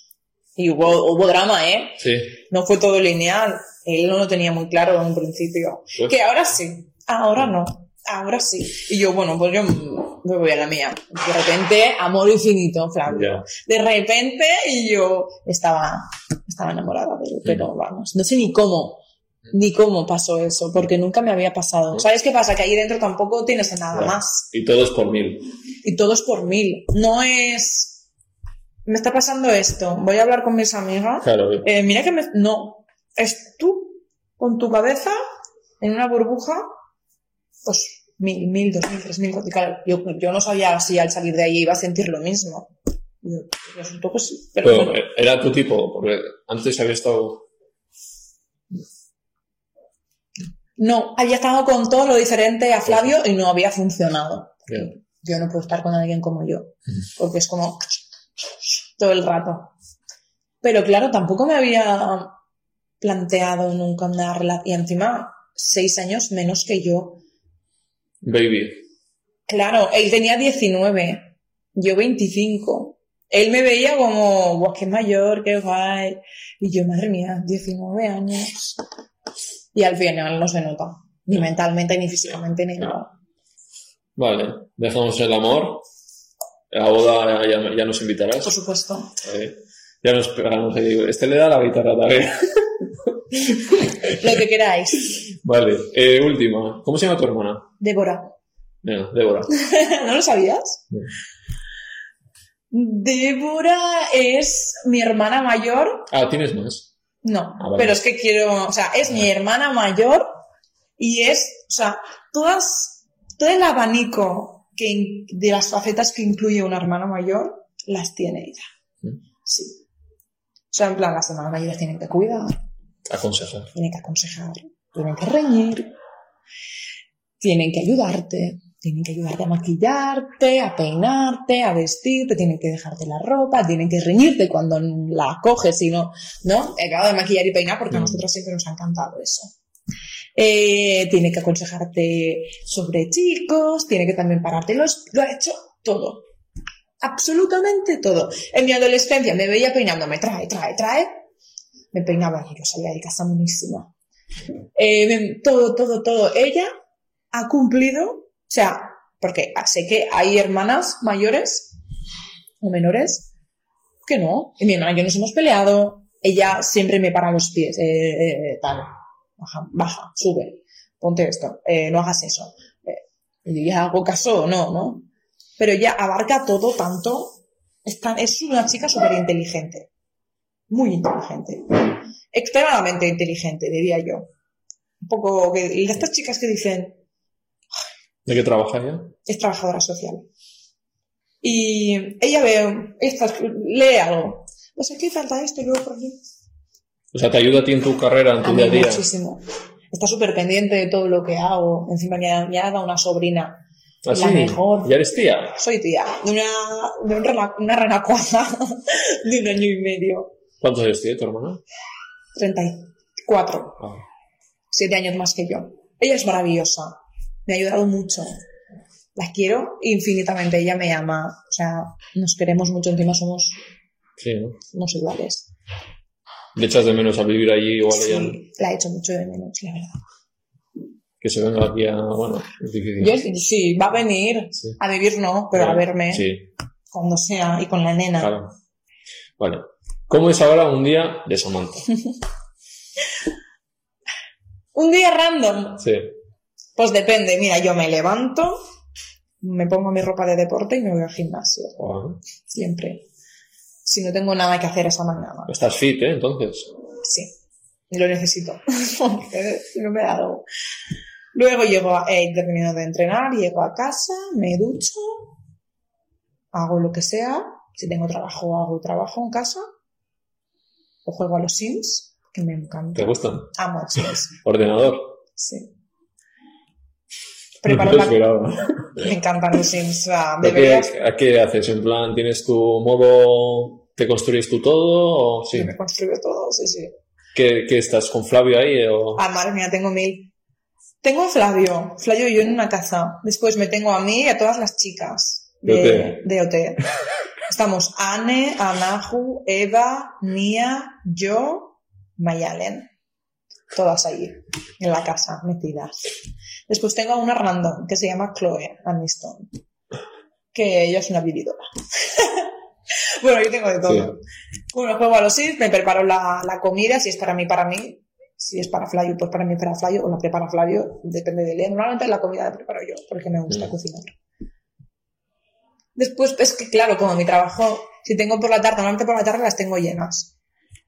Y hubo, hubo drama, ¿eh? Sí. No fue todo lineal. Él no lo tenía muy claro en un principio. Pues- Que ahora sí, ahora no, ahora sí. Y yo, bueno, pues yo me voy a la mía. De repente, amor infinito, Flavio. De repente, y yo estaba, estaba enamorada de él, pero vamos, no sé ni cómo, ni cómo pasó eso, porque nunca me había pasado. ¿Sabes qué pasa? Que ahí dentro tampoco tienes nada más. Y todo es por mil. Y todo es por mil. No es, me está pasando esto, voy a hablar con mis amigas. Claro. Eh, mira que me... No, es tú con tu cabeza en una burbuja, pues mil, mil, dos mil, tres mil. claro, yo, yo no sabía si al salir de ahí iba a sentir lo mismo. Resultó que sí. Pero, Pero bueno, eh, era tu tipo, porque antes había estado. no, había estado con todo lo diferente a Flavio y no había funcionado. Yo no puedo estar con alguien como yo, porque es como todo el rato. Pero claro, tampoco me había planteado nunca una relación. Y encima, seis años menos que yo. Baby. Claro, él tenía 19, yo 25. Él me veía como, guau, qué mayor, qué guay. Y yo, madre mía, 19 años. Y al final no se nota, ni mentalmente, ni físicamente, ni nada. Vale. Dejamos el amor. A la boda ya, ya nos invitarás. Por supuesto. Eh, ya nos pegamos ahí. Este le da la guitarra también. Lo que queráis. vale. Eh, última. ¿Cómo se llama tu hermana? Débora. Venga, Débora. ¿No lo sabías? No. Débora es mi hermana mayor. Ah, ¿tienes más? No, Ah, vale. pero es que quiero, o sea, es mi hermana mayor y es, o sea, todas, todo el abanico que, de las facetas que incluye una hermana mayor, las tiene ella. Mm. Sí. O sea, en plan, las hermanas mayores tienen que cuidar, Aconsejar. tienen que aconsejar, tienen que reñir, tienen que ayudarte, tienen que ayudarte a maquillarte, a peinarte, a vestirte, tienen que dejarte la ropa, tienen que reñirte cuando la coges y no, ¿no? Acabo de maquillar y peinar porque a Mm. nosotros siempre nos ha encantado eso. Eh, tiene que aconsejarte sobre chicos, tiene que también pararte los, lo ha hecho todo. Absolutamente todo. En mi adolescencia me veía peinándome, trae, trae, trae. Me peinaba y yo salía de casa monísima. Eh, todo, todo, todo. Ella ha cumplido, o sea, porque sé que hay hermanas mayores o menores que no. Y mi hermana y yo nos hemos peleado. Ella siempre me para los pies. eh, eh, tal. Baja, baja, sube. Ponte esto. eh, no hagas eso. Eh, y ya hago caso o no, ¿no? Pero ella abarca todo tanto. Es, tan- es una chica súper inteligente. Muy inteligente. Extremadamente inteligente, diría yo. Un poco que y estas chicas que dicen ¿De qué trabaja ella? es trabajadora social. Y ella ve, estas, lee algo. Pues aquí falta esto y luego por aquí. O sea, te ayuda a ti en tu carrera, en A tu mí día a día. muchísimo. Está súper pendiente de todo lo que hago. Encima me ha, me ha dado una sobrina. ¿Ah, la sí? mejor. ¿Ya eres tía? Soy tía de una, de un rena- una renacuaja de un año y medio. ¿Cuántos años tiene tu hermana? 34. Ah. Siete años más que yo. Ella es maravillosa. Me ha ayudado mucho. La quiero infinitamente. Ella me ama. O sea, nos queremos mucho. Encima somos, Sí, ¿no? somos iguales. Le echas de menos a vivir allí igual Sí, la he hecho mucho de menos, la verdad. que se venga aquí a... Bueno, es difícil. Yo sí, va a venir. Sí. A vivir no, pero a verme Sí, cuando sea y con la nena. claro. Vale. ¿Cómo es ahora un día de Samantha? Un día random. Sí. Pues depende. Mira, yo me levanto, me pongo mi ropa de deporte y me voy al gimnasio. Ah, Siempre. Si no tengo nada que hacer esa mañana. Estás fit, ¿eh? Entonces. Sí. Lo necesito. No me da algo. Luego llego, a, he terminado de entrenar, llego a casa, me ducho, hago lo que sea. Si tengo trabajo, hago trabajo en casa. O juego a los Sims, que me encanta. ¿Te gustan? Amo los Sims. Ordenador. Sí. Preparo la... Me encantan los Sims. ¿A qué, deberías... ¿A qué haces? ¿En plan, tienes tu modo... ¿Te construyes tú todo? O sí? Me construyo todo, sí, sí. ¿Qué, qué estás con Flavio ahí? O... Ah, madre mía, tengo mil. Tengo a Flavio, Flavio y yo en una casa. Después me tengo a mí y a todas las chicas de, de OT. Estamos Anne, Anahu, Eva, Nia, yo, Mayalen. Todas ahí, en la casa, metidas. Después tengo a una random que se llama Chloe Aniston. Que ella es una vividora. bueno, yo tengo de todo. Sí. Bueno, juego a los Sims, me preparo la, la comida, si es para mí, para mí. Si es para Flavio, pues para mí, para Flavio, o la prepara Flavio, depende de él. Normalmente la comida la preparo yo, porque me gusta Mm. cocinar. Después, es que claro, como mi trabajo, si tengo por la tarde, normalmente por la tarde las tengo llenas.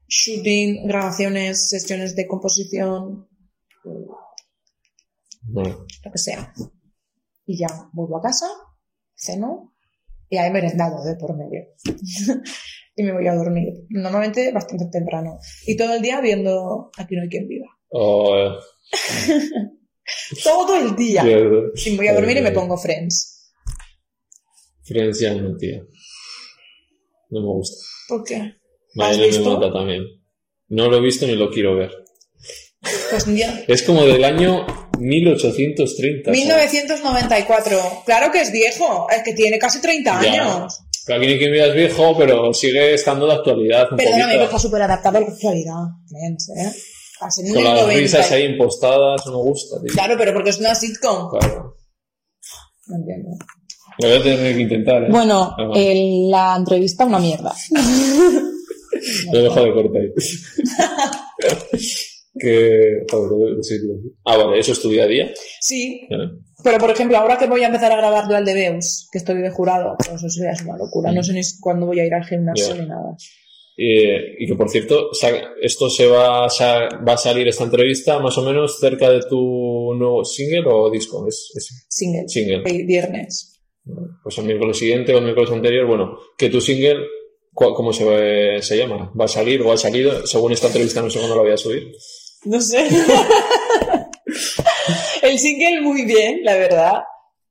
Shooting, grabaciones, sesiones de composición, Lo que sea. Y ya vuelvo a casa, ceno, y he merendado de por medio. y me voy a dormir. Normalmente bastante temprano. Y todo el día viendo Aquí no hay quien viva. o, eh, Todo el día. Y voy a dormir y me Eh, pongo Friends. Friends ya no, tía. No me gusta. ¿Por qué? ¿Has Mayalen me mata también. No lo he visto ni lo quiero ver. Pues. Es como del año 1830. ¿sabes? 1994. Claro que es viejo. Es que tiene casi 30 Ya. años. Aquí ni que es viejo, pero sigue estando de actualidad Perdóname, pero está súper adaptado a la actualidad. ¿eh? Con las 90. risas ahí impostadas, no me gusta, tío. Claro, pero porque es una sitcom. Claro. No entiendo. Lo voy a tener que intentar, ¿eh? Bueno, el- la entrevista una mierda. Lo dejo de cortar. que... Ah, vale, eso es tu día a día. Sí, ¿vale? pero por ejemplo, ahora que voy a empezar a grabar Dual de Beus, que estoy de jurado, pues eso ya es una locura. No sé ni cuándo voy a ir al gimnasio ni nada. Eh, y que por cierto, esto se va, a salir esta entrevista más o menos cerca de tu nuevo single o disco. Es, es Single. single. El viernes. Pues el miércoles siguiente o el miércoles anterior. Bueno, que tu single, ¿cómo se, va- se llama? ¿Va a salir o ha salido? Según esta entrevista, no sé cuándo la voy a subir. No sé. el single muy bien, la verdad.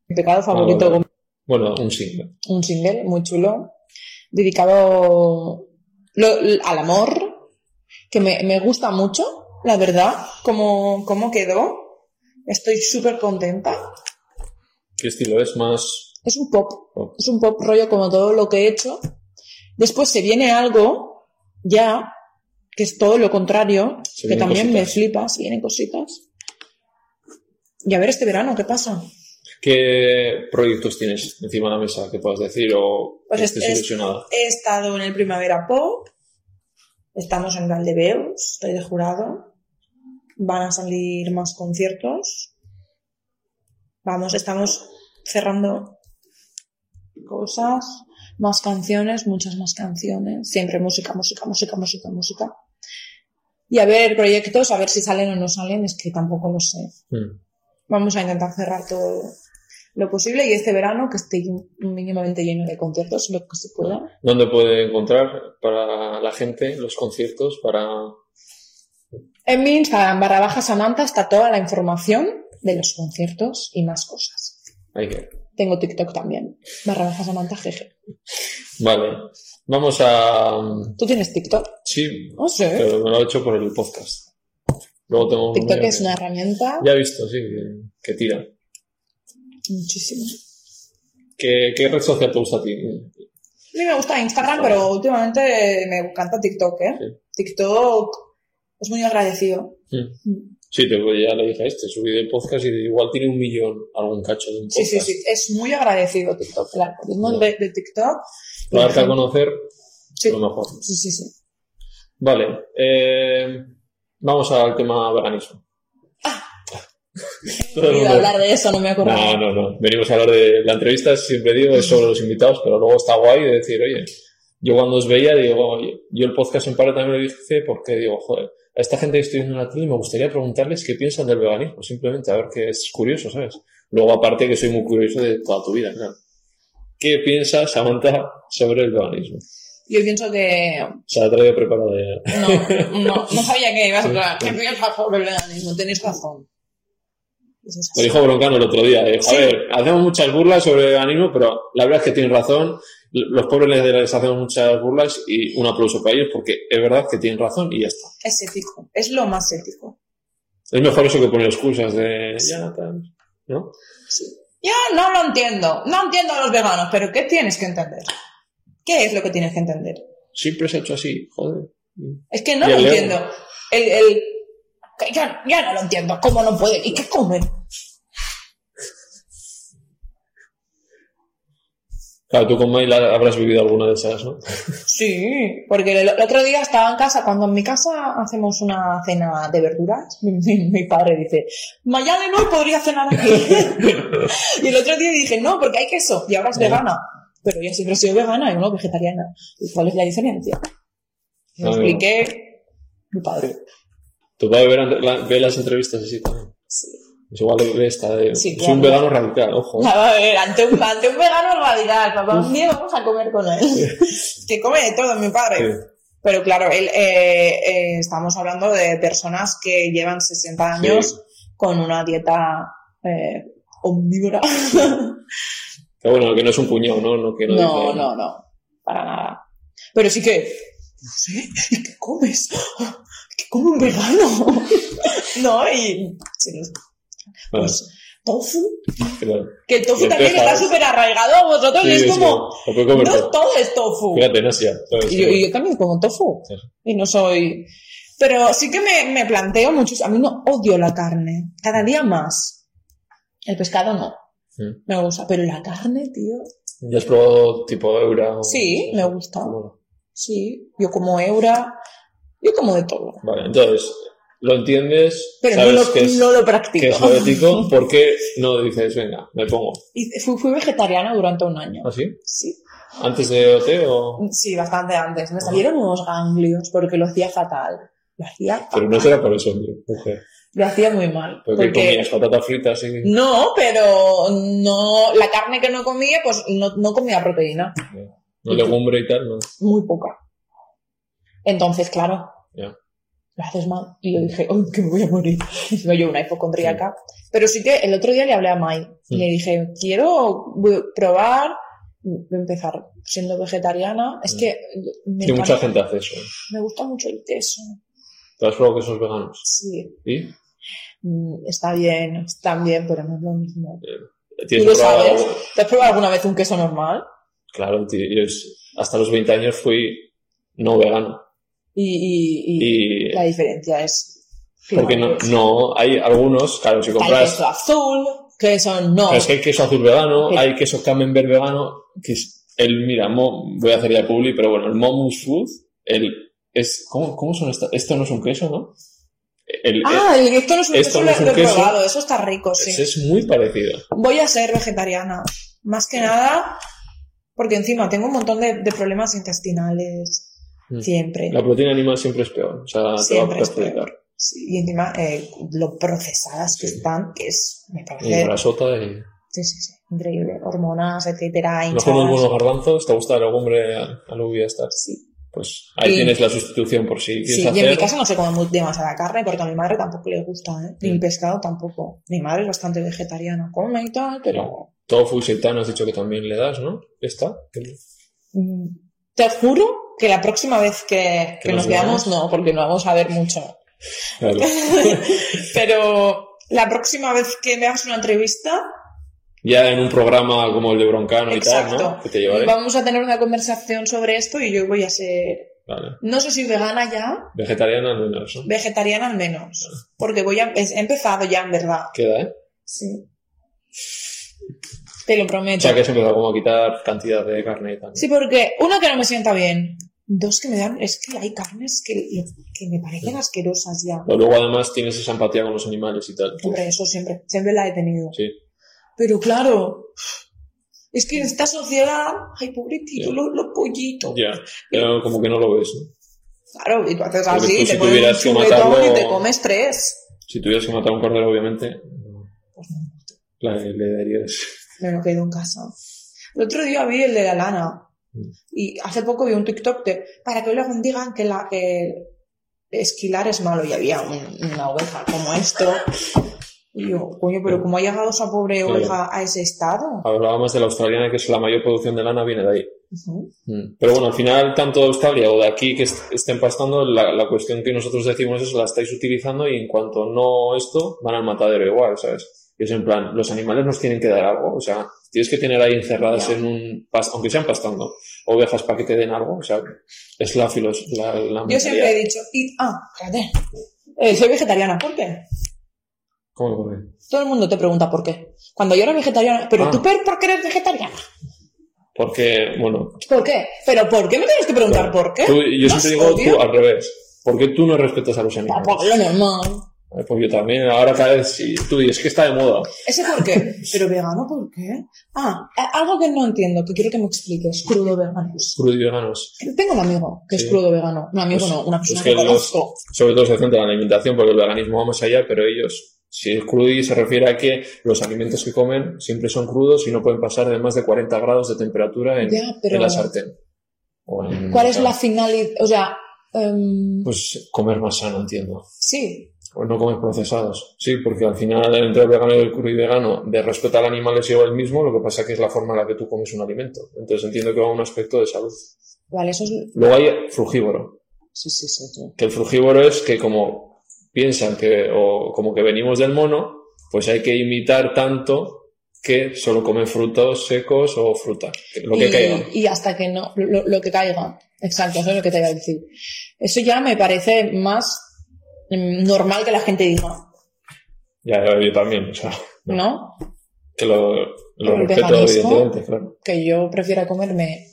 Mi pecado favorito, Ah. Bueno, un single. un single muy chulo, dedicado lo- al amor, que me, me gusta mucho, la verdad, cómo, cómo quedó. Estoy súper contenta. ¿Qué estilo es? Más. Es un pop, Pop. es un pop rollo como todo lo que he hecho. Después se viene algo, ya, que es todo lo contrario, que también me cositas. flipa, se vienen cositas. Y a ver este verano, ¿qué pasa? ¿Qué proyectos tienes encima de la mesa que puedas decir o Pues estés es- ilusionada? He estado en el Primavera Pop, estamos en Valdebeus, estoy de jurado, van a salir más conciertos, vamos, estamos cerrando cosas, más canciones, muchas más canciones, siempre música, música, música, música, música. Y a ver proyectos, a ver si salen o no salen, es que tampoco lo sé. Hmm. Vamos a intentar cerrar todo lo posible y este verano que esté mínimamente lleno de conciertos, lo que se pueda. ¿Dónde puede encontrar para la gente los conciertos? Para En mi Instagram, barra baja Samantha, está toda la información de los conciertos y más cosas. Que- Tengo TikTok también, barra baja Samantha GG. Vale, vamos a. ¿Tú tienes TikTok? Sí, No sé. pero me lo he hecho por el podcast. Luego tengo. TikTok es que- una herramienta Ya he visto, sí, que, que tira. muchísimo. ¿Qué, ¿Qué red social te gusta a ti? A mí me gusta Instagram, pero últimamente me encanta TikTok, ¿eh? Sí. TikTok es muy agradecido. Mm. Sí, te, ya le dije a este, subí el podcast y igual tiene un millón algún cacho de un Sí, podcast. sí, sí, es muy agradecido TikTok. El algoritmo No. de, de TikTok. Para darte a conocer Sí. lo mejor. Sí, sí, sí. Vale, eh, vamos al tema veganismo. Todo el Iba a mundo- hablar de eso, no me acuerdo. No, no, no. Venimos a hablar de la entrevista, siempre digo, es sobre los invitados, pero luego está guay de decir, oye, yo cuando os veía, digo, oye, yo el podcast en parte también lo dije porque digo, joder, a esta gente que estoy viendo en la tele me gustaría preguntarles qué piensan del veganismo, simplemente a ver qué es curioso, ¿sabes? Luego, aparte que soy muy curioso de toda tu vida, claro. ¿Qué piensas, Samantha, sobre el veganismo? Yo pienso que. Se la traigo preparada ya. No, no, no sabía que ibas a hablar. ¿Qué piensas sobre el veganismo? Tenéis razón. Lo dijo Broncano el otro día. Dijo, Sí. a ver, hacemos muchas burlas sobre el veganismo, pero la verdad es que tienen razón. Los pobres les, hacemos muchas burlas y un aplauso para ellos porque es verdad que tienen razón y ya está. Es ético. Es lo más ético. Es mejor eso que poner excusas de... Ya, ¿no? Lo entiendo. No entiendo a los veganos, pero ¿qué tienes que entender? ¿Qué es lo que tienes que entender? Siempre se ha hecho así, joder. Es que no lo entiendo. El, el- que ya, ya no lo entiendo. ¿Cómo no puede? ¿Y qué comen? Claro, tú con Mail habrás vivido alguna de esas, ¿no? Sí, porque el, otro día estaba en casa, cuando en mi casa hacemos una cena de verduras, mi, mi- mi padre dice, mañana no podría cenar aquí. y el otro día dije, no, porque hay queso, y ahora es vegana. Pero yo siempre he sido vegana y uno vegetariana. ¿Y cuál es la diferencia? Me Ah, expliqué mi padre. Tu padre ve, la- ve las entrevistas así también. Sí. Es igual ve esta de... Sí, soy un vegano radical, ojo. A ver, ante un, ante un vegano radical, papá, un día vamos a comer con él. que come de todo, mi padre. Sí. Pero claro, él, eh, eh, estamos hablando de personas que llevan 60 años con una dieta eh, omnívora. Que bueno, que no es un puñado, ¿no? No, que no, no, dice- no, no, para nada. Pero sí que, no sé, ¿y qué comes? ¿Qué come un vegano? no, y pues tofu. claro. Que el tofu también está súper arraigado a vosotros y Sí, es sí, como, comer no todo. todo es tofu. Fíjate, Asia. ¿sabes? Y yo, yo también como tofu. Sí. Y no soy... Pero sí que me, me planteo muchos... A mí no odio la carne. Cada día más. El pescado no. Me gusta. Pero la carne, tío... ¿Ya has probado tipo Eura? o- Sí, me gusta. Bueno, Sí. Yo como eura. Yo como de todo. Vale, entonces, lo entiendes, Pero no sabes lo, que, es, no lo practico. que es lo ético, ¿por qué no dices, venga, me pongo? Y fui, fui vegetariana durante un año. ¿Así? Sí. ¿Antes de OT o...? Sí, bastante antes. Me salieron unos ganglios porque lo hacía fatal. Lo hacía Pero no será por eso, hombre, mujer. Lo hacía muy mal. Porque, Porque comías patatas fritas y... No, pero no, la carne que no comía, pues no, no comía proteína, No legumbre y tal, no. muy poca. Entonces, claro, Ya. Lo haces mal. Y yo dije, ¡ay, que me voy a morir! Encima yo una hipocondríaca. Pero sí que el otro día le hablé a Mai y le dije, quiero probar, voy a empezar siendo vegetariana. Es que me, Y mucha gente hace eso. me gusta mucho el queso. ¿Te has probado que son veganos? Sí, ¿Y? Mm, está bien, está bien, pero no es lo mismo. ¿Tú ¿Tienes lo que probar sabes? algo? ¿Te has probado alguna vez un queso normal? Claro, tío, yo hasta los 20 años fui no vegano. Y, y- y la diferencia es... Porque no, no, hay algunos, claro, si Hay compras... queso azul, queso no. Pero es que hay queso azul vegano, Pero- hay queso camembert vegano, que es el, mira, mo- voy a hacer ya publi, pero bueno, el Momus Food, el, es, ¿cómo, cómo son estas? Esto no es un queso, ¿no? El, Ah, el, esto no es un esto queso, no es lo, un lo he probado, eso está rico, sí. es, es muy parecido. Voy a ser vegetariana, más que nada, porque encima tengo un montón de, de problemas intestinales. Siempre. La proteína animal siempre es peor, o sea, Siempre te va es a perjudicar. Sí, y encima eh, lo procesadas que Sí. están, que es, me Y parece... grasota y... Sí, sí, sí. Increíble. Hormonas, etcétera. Mejor unos hinchadas. buenos garbanzos, ¿te gusta la legumbre al alubia estar? Sí. Pues ahí Y- tienes la sustitución por si quieres Sí, y en mi casa no se come muy- demasiada carne porque a mi madre tampoco le gusta, ¿eh? Ni Mm. pescado tampoco. Mi madre es bastante vegetariana, come y tal, pero... Tofu y seitán has dicho que también le das, ¿no? ¿Está? Mm, Te juro que la próxima vez que, que ¿Que nos veamos, no, porque no vamos a ver mucho. Claro. pero la próxima vez que me hagas una entrevista, Ya en un programa como el de Broncano y tal, ¿no? Que te llevaré. vamos a tener una conversación sobre esto y yo voy a ser, Vale. no sé si vegana ya, Vegetariana al menos, ¿no? vegetariana al menos, porque voy a, he empezado ya en verdad. Queda, ¿eh? Sí. Te lo O prometo. sea que has empezado como a quitar cantidad de carne y tal. Sí, porque uno que no me sienta bien. Dos que me dan, es que hay carnes que, que me parecen asquerosas ya. Pero luego además tienes esa empatía con los animales y tal. Hombre, eso siempre, siempre la he tenido. Sí. Pero claro, es que en esta sociedad, ay, pobrecito, Ya. los, los pollitos. Ya. Pero como que no lo ves, ¿no? Claro, y tú haces así, tú te si pones un tuvieras que chuletón matarlo- y te comes tres. Si tuvieras que matar a un cordero, obviamente, Pues la- le darías. me lo quedo en casa. El otro día vi el de la lana. Y hace poco vi un TikTok de, para que luego digan que la que esquilar es malo y había un- una oveja como esto. Y yo, coño, pero ¿cómo ha llegado esa pobre oveja a ese estado? Hablábamos de la australiana, que es la mayor producción de lana, viene de ahí. Mm. Pero bueno, al final, tanto de Australia o de aquí que est- estén pastando, la, la cuestión que nosotros decimos es la estáis utilizando y en cuanto no esto, van al matadero igual, ¿sabes? Y es en plan, los animales nos tienen que dar algo, o sea, tienes que tener ahí encerradas en un, aunque sean pastando, ovejas para que te den algo, o sea, es la filos, la, la Yo siempre he dicho, ah, espérate. Eh, soy vegetariana, ¿por qué? ¿Cómo por qué? Todo el mundo te pregunta por qué. Cuando yo era vegetariana, pero Ah. tú, ¿por qué eres vegetariana? Porque, bueno, ¿Por qué? ¿Pero por qué me tienes que preguntar por qué? tú- yo ¿Más siempre digo tú al revés. ¿Por qué tú no respetas a los animales? por lo normal. Pues yo también, ahora cada vez sí, tú dices que está de moda. ¿Ese por qué? ¿Pero vegano por qué? Ah, algo que no entiendo, que quiero que me expliques. Crudo veganos. Crudo y veganos. Tengo un amigo que Sí. es crudo vegano. Un amigo Pues- no, una pues persona que que, los- sobre todo se centra en la alimentación porque el veganismo va más allá, pero ellos, si es crudi se refiere a que los alimentos que comen siempre son crudos y no pueden pasar de más de 40 grados de temperatura en, Ya, pero- en la sartén. En- ¿Cuál es la finalidad? O sea, em, Pues comer más sano, entiendo. sí. O no comer procesados. Sí, porque al final entre el vegano y el crudo y vegano de respeto al animal es igual el mismo, lo que pasa que es la forma en la que tú comes un alimento. Entonces entiendo que va a un aspecto de salud. Vale, eso es... Luego hay frugívoro. Sí, sí, sí. sí. que el frugívoro es que como piensan que, o como que venimos del mono, pues hay que imitar tanto que solo comen frutos secos o fruta, lo que y, caiga. y hasta que no, lo, lo que caiga. Exacto, eso es lo que te iba a decir. Eso ya me parece más normal que la gente diga, Ya, yo también, o sea, ¿no? que lo, lo respeto evidentemente, claro. Que yo prefiera comerme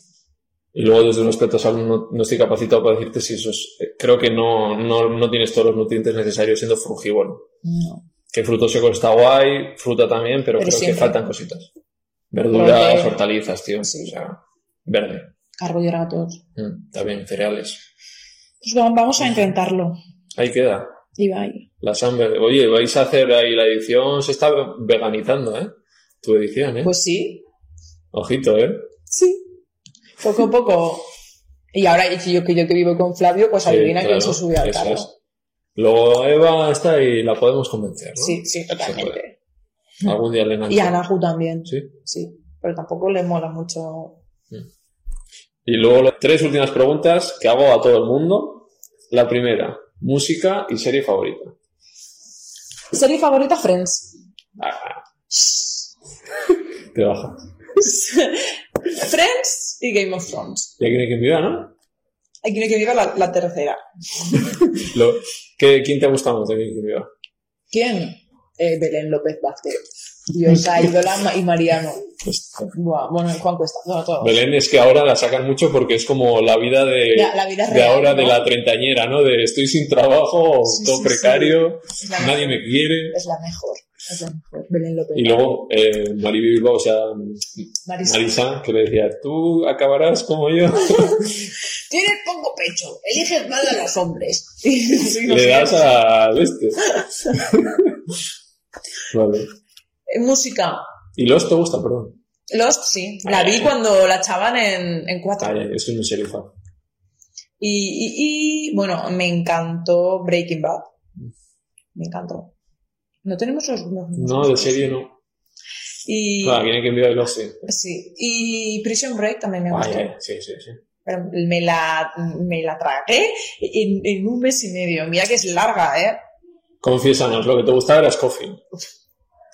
Y luego desde un aspecto salud no, no estoy capacitado para decirte si eso es... eh, Creo que no, no, no tienes todos los nutrientes necesarios siendo frugívoro. no. Que fruto seco está guay, fruta también, pero, Pero creo siempre. que faltan cositas. Verduras, hortalizas, tío. Sí. O sea, verde. carbohidratos. Mm, también, cereales. Pues va- vamos a intentarlo. Ahí queda. Ibai. La Samber. Oye, vais a hacer ahí la edición, se está veganizando, ¿eh? Tu edición, ¿eh? Pues sí, Ojito, ¿eh? sí. Poco a poco. Y ahora y yo que yo que vivo con Flavio, pues Sí, adivina quién claro, se sube al carro. es. Luego Eva está y la podemos convencer, ¿no? Sí, sí, totalmente. Algún día le. Y a Anahu también. Sí. Sí. Pero tampoco le mola mucho. Y luego las tres últimas preguntas que hago a todo el mundo. La primera, música y serie favorita. Serie favorita, Friends. Ah, te baja. Friends y Game of Thrones. Ya quiere que viva, ¿no? Hay quien viva la, la tercera. Lo- ¿qué- ¿Quién te gusta más de Quién que viva? ¿Quién? Eh, Belén López Vázquez. Diosa, ídola y Mariano. Buah, bueno, Juan Cuesta. No. Belén es que ahora la sacan mucho porque es como la vida de, la vida de real, ahora ¿no? de la treintañera, ¿no? De estoy sin trabajo, Sí, todo sí, precario, nadie mejor. me quiere. Es la mejor. Es la mejor. Belén López Y luego eh, Mariby Bilbao, o sea, Marisa. Marisa, que le decía, tú acabarás como yo. Tienes poco pecho. Eliges mal a los hombres. Sí, no le das al este. vale. Eh, Música. ¿Y Lost te gusta? Perdón. Lost, sí. La Ay, vi ay. cuando la echaban en, en cuatro. Ay, es no soy fan. Y, y, y, bueno, me encantó Breaking Bad. Me encantó. No tenemos los mismos No, de serie no. Y, Ah, viene que enviar el Lost, sí. sí. y Prison Break también me gustó. Sí, sí, sí. Pero me la, me la tragué en, en un mes y medio. Mira que es larga, ¿eh? Confiésanos, lo que te gustaba era Scofield.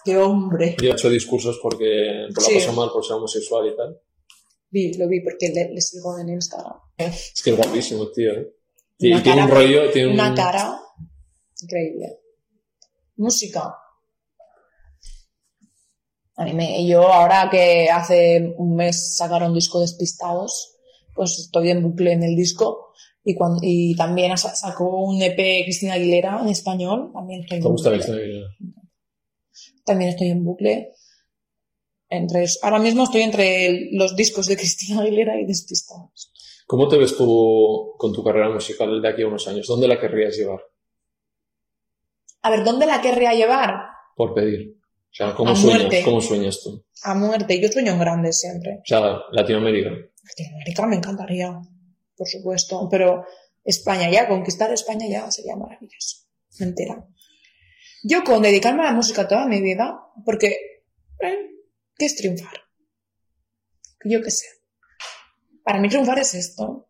¡Qué hombre! Yo he hecho discursos porque por la Sí. pasó mal por ser homosexual y tal. Vi, lo vi porque le, le sigo en Instagram. Es que es guapísimo, tío. ¿eh? Y Una tiene un cara- rollo, tiene un... Una cara increíble. Música. A mí me, yo ahora que hace un mes sacaron disco Despistados, pues estoy en bucle en el disco y, cuan- y también sa- sacó un EP Cristina Aguilera en español. También ¿Te gusta. Cristina Aguilera? También estoy en bucle. Entre, ahora mismo estoy entre los discos de Cristina Aguilera y Despistados. ¿Cómo te ves tú con tu carrera musical de aquí a unos años? ¿Dónde la querrías llevar? A ver, ¿dónde la querría llevar? Por pedir. O sea, ¿cómo A sueñas? muerte. ¿Cómo sueñas tú? A muerte. Yo sueño en grande siempre. O sea, Latinoamérica. Latinoamérica me encantaría, por supuesto, pero España ya, conquistar España ya sería maravilloso. Mentira. Yo con dedicarme a la música toda mi vida, porque, eh, ¿qué es triunfar? Yo qué sé. Para mí triunfar es esto,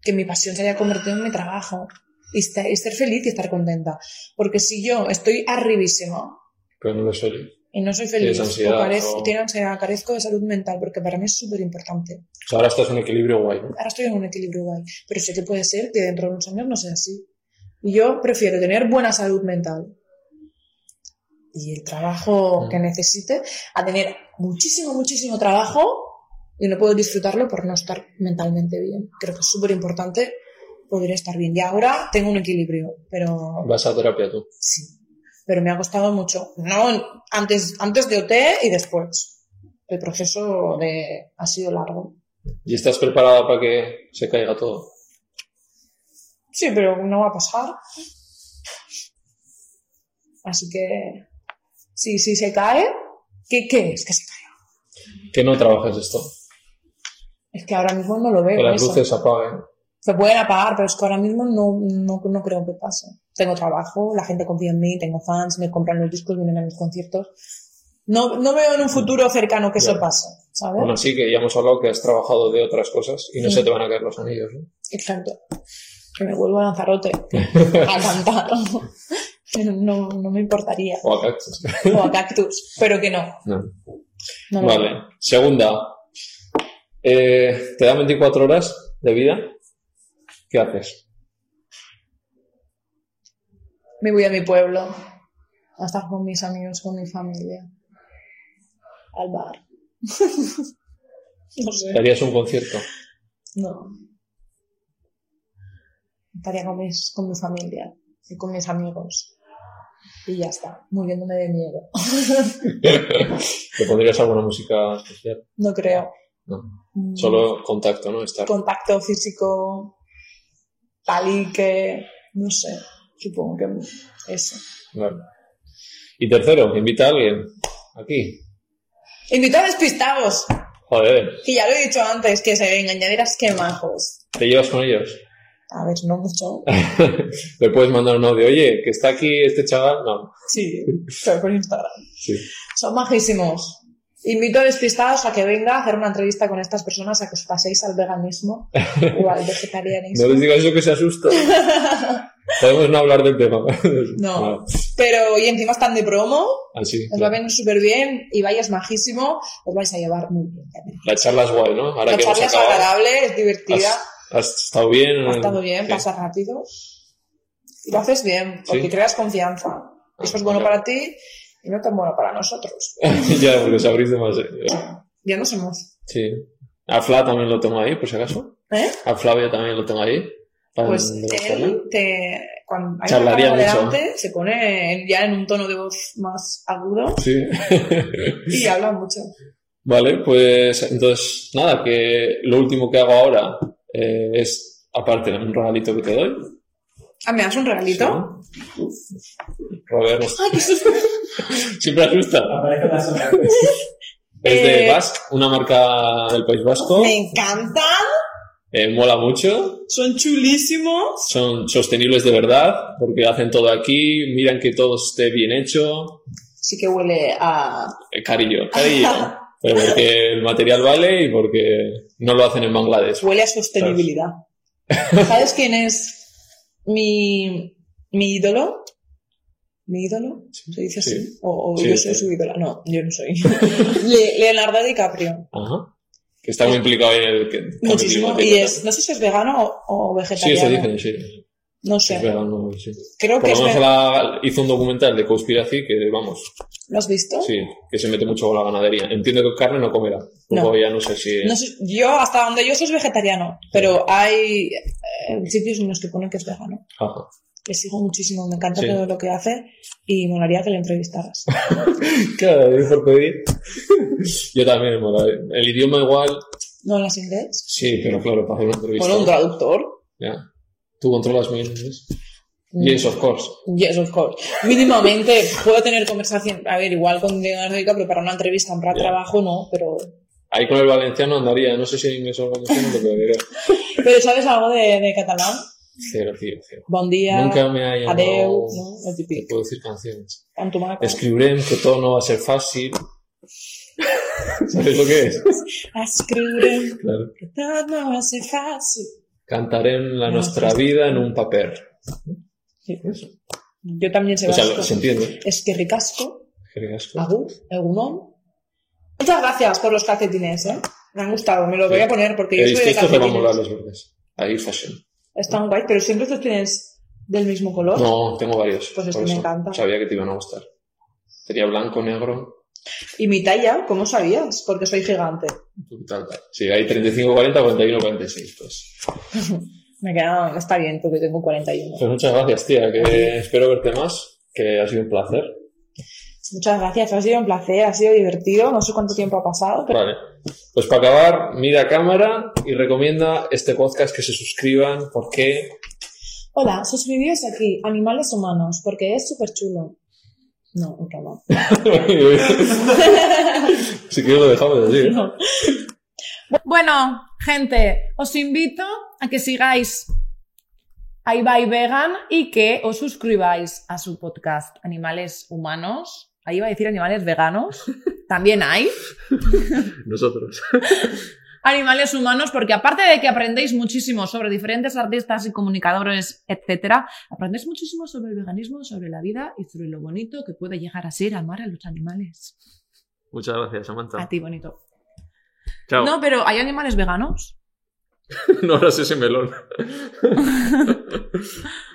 que mi pasión se haya convertido en mi trabajo y, esta- y ser feliz y estar contenta. Porque si yo estoy arribísima Pero no lo soy. y no soy feliz, ansiedad, o carez- o- tengo ansiedad, carezco de salud mental, porque para mí es súper importante. O sea, ahora estás en un equilibrio guay, ¿no? ahora estoy en un equilibrio guay, pero sé que puede ser que dentro de unos años no sea así. Y yo prefiero tener buena salud mental y el trabajo Mm. que necesite a tener muchísimo, muchísimo trabajo y no puedo disfrutarlo por no estar mentalmente bien. Creo que es súper importante poder estar bien. Y ahora tengo un equilibrio, pero Vas a terapia tú. sí. Pero me ha costado mucho. No antes, antes de OT y después. El proceso de, ha sido largo. ¿Y estás preparada para que se caiga todo? Sí, pero no va a pasar. Así que, si, si se cae, ¿qué, ¿qué es que se caiga? Que no trabajes esto. Es que ahora mismo no lo veo. Que las eso. luces se apaguen. Se pueden apagar, pero es que ahora mismo no, no, no creo que pase. Tengo trabajo, la gente confía en mí, tengo fans, me compran los discos, vienen a mis conciertos. No, no veo en un futuro cercano que eso Ya. pase, ¿sabes? Bueno, sí que ya hemos hablado que has trabajado de otras cosas y no Sí. se te van a caer los anillos, ¿no? Exacto. Que me vuelvo a Lanzarote a cantar. Pero no, no me importaría. O a cactus. O a Cactus, pero que no. No. no Vale. Segunda. Eh, ¿Te dan 24 horas de vida? ¿Qué haces? Me voy a mi pueblo a estar con mis amigos, con mi familia. Al bar. no ¿Te sé. harías un concierto? No. Estaría con, mis, con mi familia y con mis amigos. Y ya está, muriéndome de miedo. ¿Te pondrías alguna música especial? No creo. No. Mm, Solo contacto, ¿no? Estar. Contacto físico, tal y que. No sé. Supongo que eso. Vale. Y tercero, invita a alguien. Aquí. Invito a despistados. Joder. Que ya lo he dicho antes, que se vengan, ya verás qué majos. ¿Te llevas con ellos? A ver, no mucho. Le puedes mandar un audio. Oye, que está aquí este chaval. No. Sí, pero por Instagram. Sí. Son majísimos. Invito a despistados a que venga a hacer una entrevista con estas personas a que os paséis al veganismo o al vegetarianismo. No les digas eso que se asusta. Podemos no hablar del tema. No. Vale. Pero, y encima están de promo, Así. os va a venir súper bien, y es majísimo, os vais a llevar muy bien. La charla es guay, ¿no? Ahora La que charla es agradable, es divertida, Has, has estado bien. ha estado bien, Sí. pasa rápido. Y lo haces bien, porque Sí. creas confianza. Eso es bueno para ti y no tan bueno para nosotros. ya, porque os abrís demasiado. Ya no somos. Sí. A Fla también lo tengo ahí, por si acaso. ¿Eh? A Flavia también lo tengo ahí. Pues él te, cuando hay Charlaría una mucho. delante, se pone ya en un tono de voz más agudo Sí. y habla mucho. Vale, pues entonces, nada, que lo último que hago ahora eh, es, aparte, un regalito que te doy. Ah, ¿me das un regalito? Sí. Robert, siempre asusta. Aparece sombra. Es de Eh, Basque, una marca del País Vasco. Me encantan. Eh, mola mucho. Son chulísimos. Son sostenibles de verdad porque hacen todo aquí, miran que todo esté bien hecho. Sí que huele a... Eh, carillo, carillo. Pero porque el material vale y porque no lo hacen en Bangladesh. Huele a sostenibilidad. ¿Sabes quién es mi, mi ídolo? ¿Mi ídolo? ¿Se dice así? Sí. ¿O, o Sí, yo sí. soy su ídola? No, yo no soy. Le- Leonardo DiCaprio. Ajá. Que está muy implicado en el Muchísimo. Y es, no sé si es vegano o, o Sí, eso vegetariano. dicen, sí. No Es sé. sí. Creo Por que lo es menos la- hizo un documental de Conspiracy que, vamos, ¿Lo has visto? sí, que se mete mucho con la ganadería. Entiendo que carne no comerá. No. ya no sé si... No yo, hasta donde yo soy vegetariano, pero hay eh, sitios en los que ponen que es vegano. Ajá. Le sigo muchísimo, me encanta Sí. todo lo que hace y molaría que le entrevistaras. Claro, es por pedir. Yo también, mola. El idioma igual, ¿No hablas inglés? sí, pero claro, para hacer una entrevista. Bueno, un traductor. Ya. ¿Tú controlas mi inglés? Yes, of course. Yes, of course. Mínimamente puedo tener conversación, a ver, igual con Leonardo DiCaprio para una entrevista, para Ya. trabajo no, pero... Ahí con el valenciano andaría, no sé si en inglés o valenciano, que diré. ¿Pero sabes algo de, de catalán? Cero, tío, cero. Bon dia, Nunca me ha llamado... adeu, ¿no? Lo Te puedo decir canciones. Tanto maco. Escribirem que todo no va a ser fácil. ¿Sabes lo que es? Claro. que tot no va a ser fàcil. Cantarem la nuestra vida en un papel. Sí. Eso. Yo también sé O sea, se entiende. Es que ricasco, Jergasco. agur, egunon. Muchas gracias por los calcetines, ¿eh? Me han gustado, me los voy a poner porque yo soy de estos le van a calcetines. molar los verdes. Ahí fashion. Están guay, pero siempre los tienes del mismo color. No, tengo varios. Pues este por me encanta. Sabía que te iban a gustar. Sería blanco, negro, Y mi talla, ¿cómo sabías? Porque soy gigante. Sí, hay 35, 40, 41, 46. Pues. Me queda, está bien porque tengo 41. pues muchas gracias, tía. Que espero verte más. Que ha sido un placer. Muchas gracias, ha sido un placer, ha sido divertido. No sé cuánto tiempo ha pasado, pero Vale. Pues para acabar, mira a cámara y recomienda este podcast que se suscriban. ¿Por qué? Hola, suscribíos aquí, Animales Humanos, porque es súper chulo. No, otra no. si quieres lo dejamos así. No. Bueno, gente, os invito a que sigáis a Ibai Vegan y que os suscribáis a su podcast Animales Humanos. Ahí iba a decir animales veganos. También hay. Nosotros. Animales humanos, porque aparte de que aprendéis muchísimo sobre diferentes artistas y comunicadores, etcétera, aprendéis muchísimo sobre el veganismo, sobre la vida y sobre lo bonito que puede llegar a ser amar a los animales. Muchas gracias, Samantha. A ti, bonito. Chao. No, pero ¿hay animales veganos? no harás ese melón.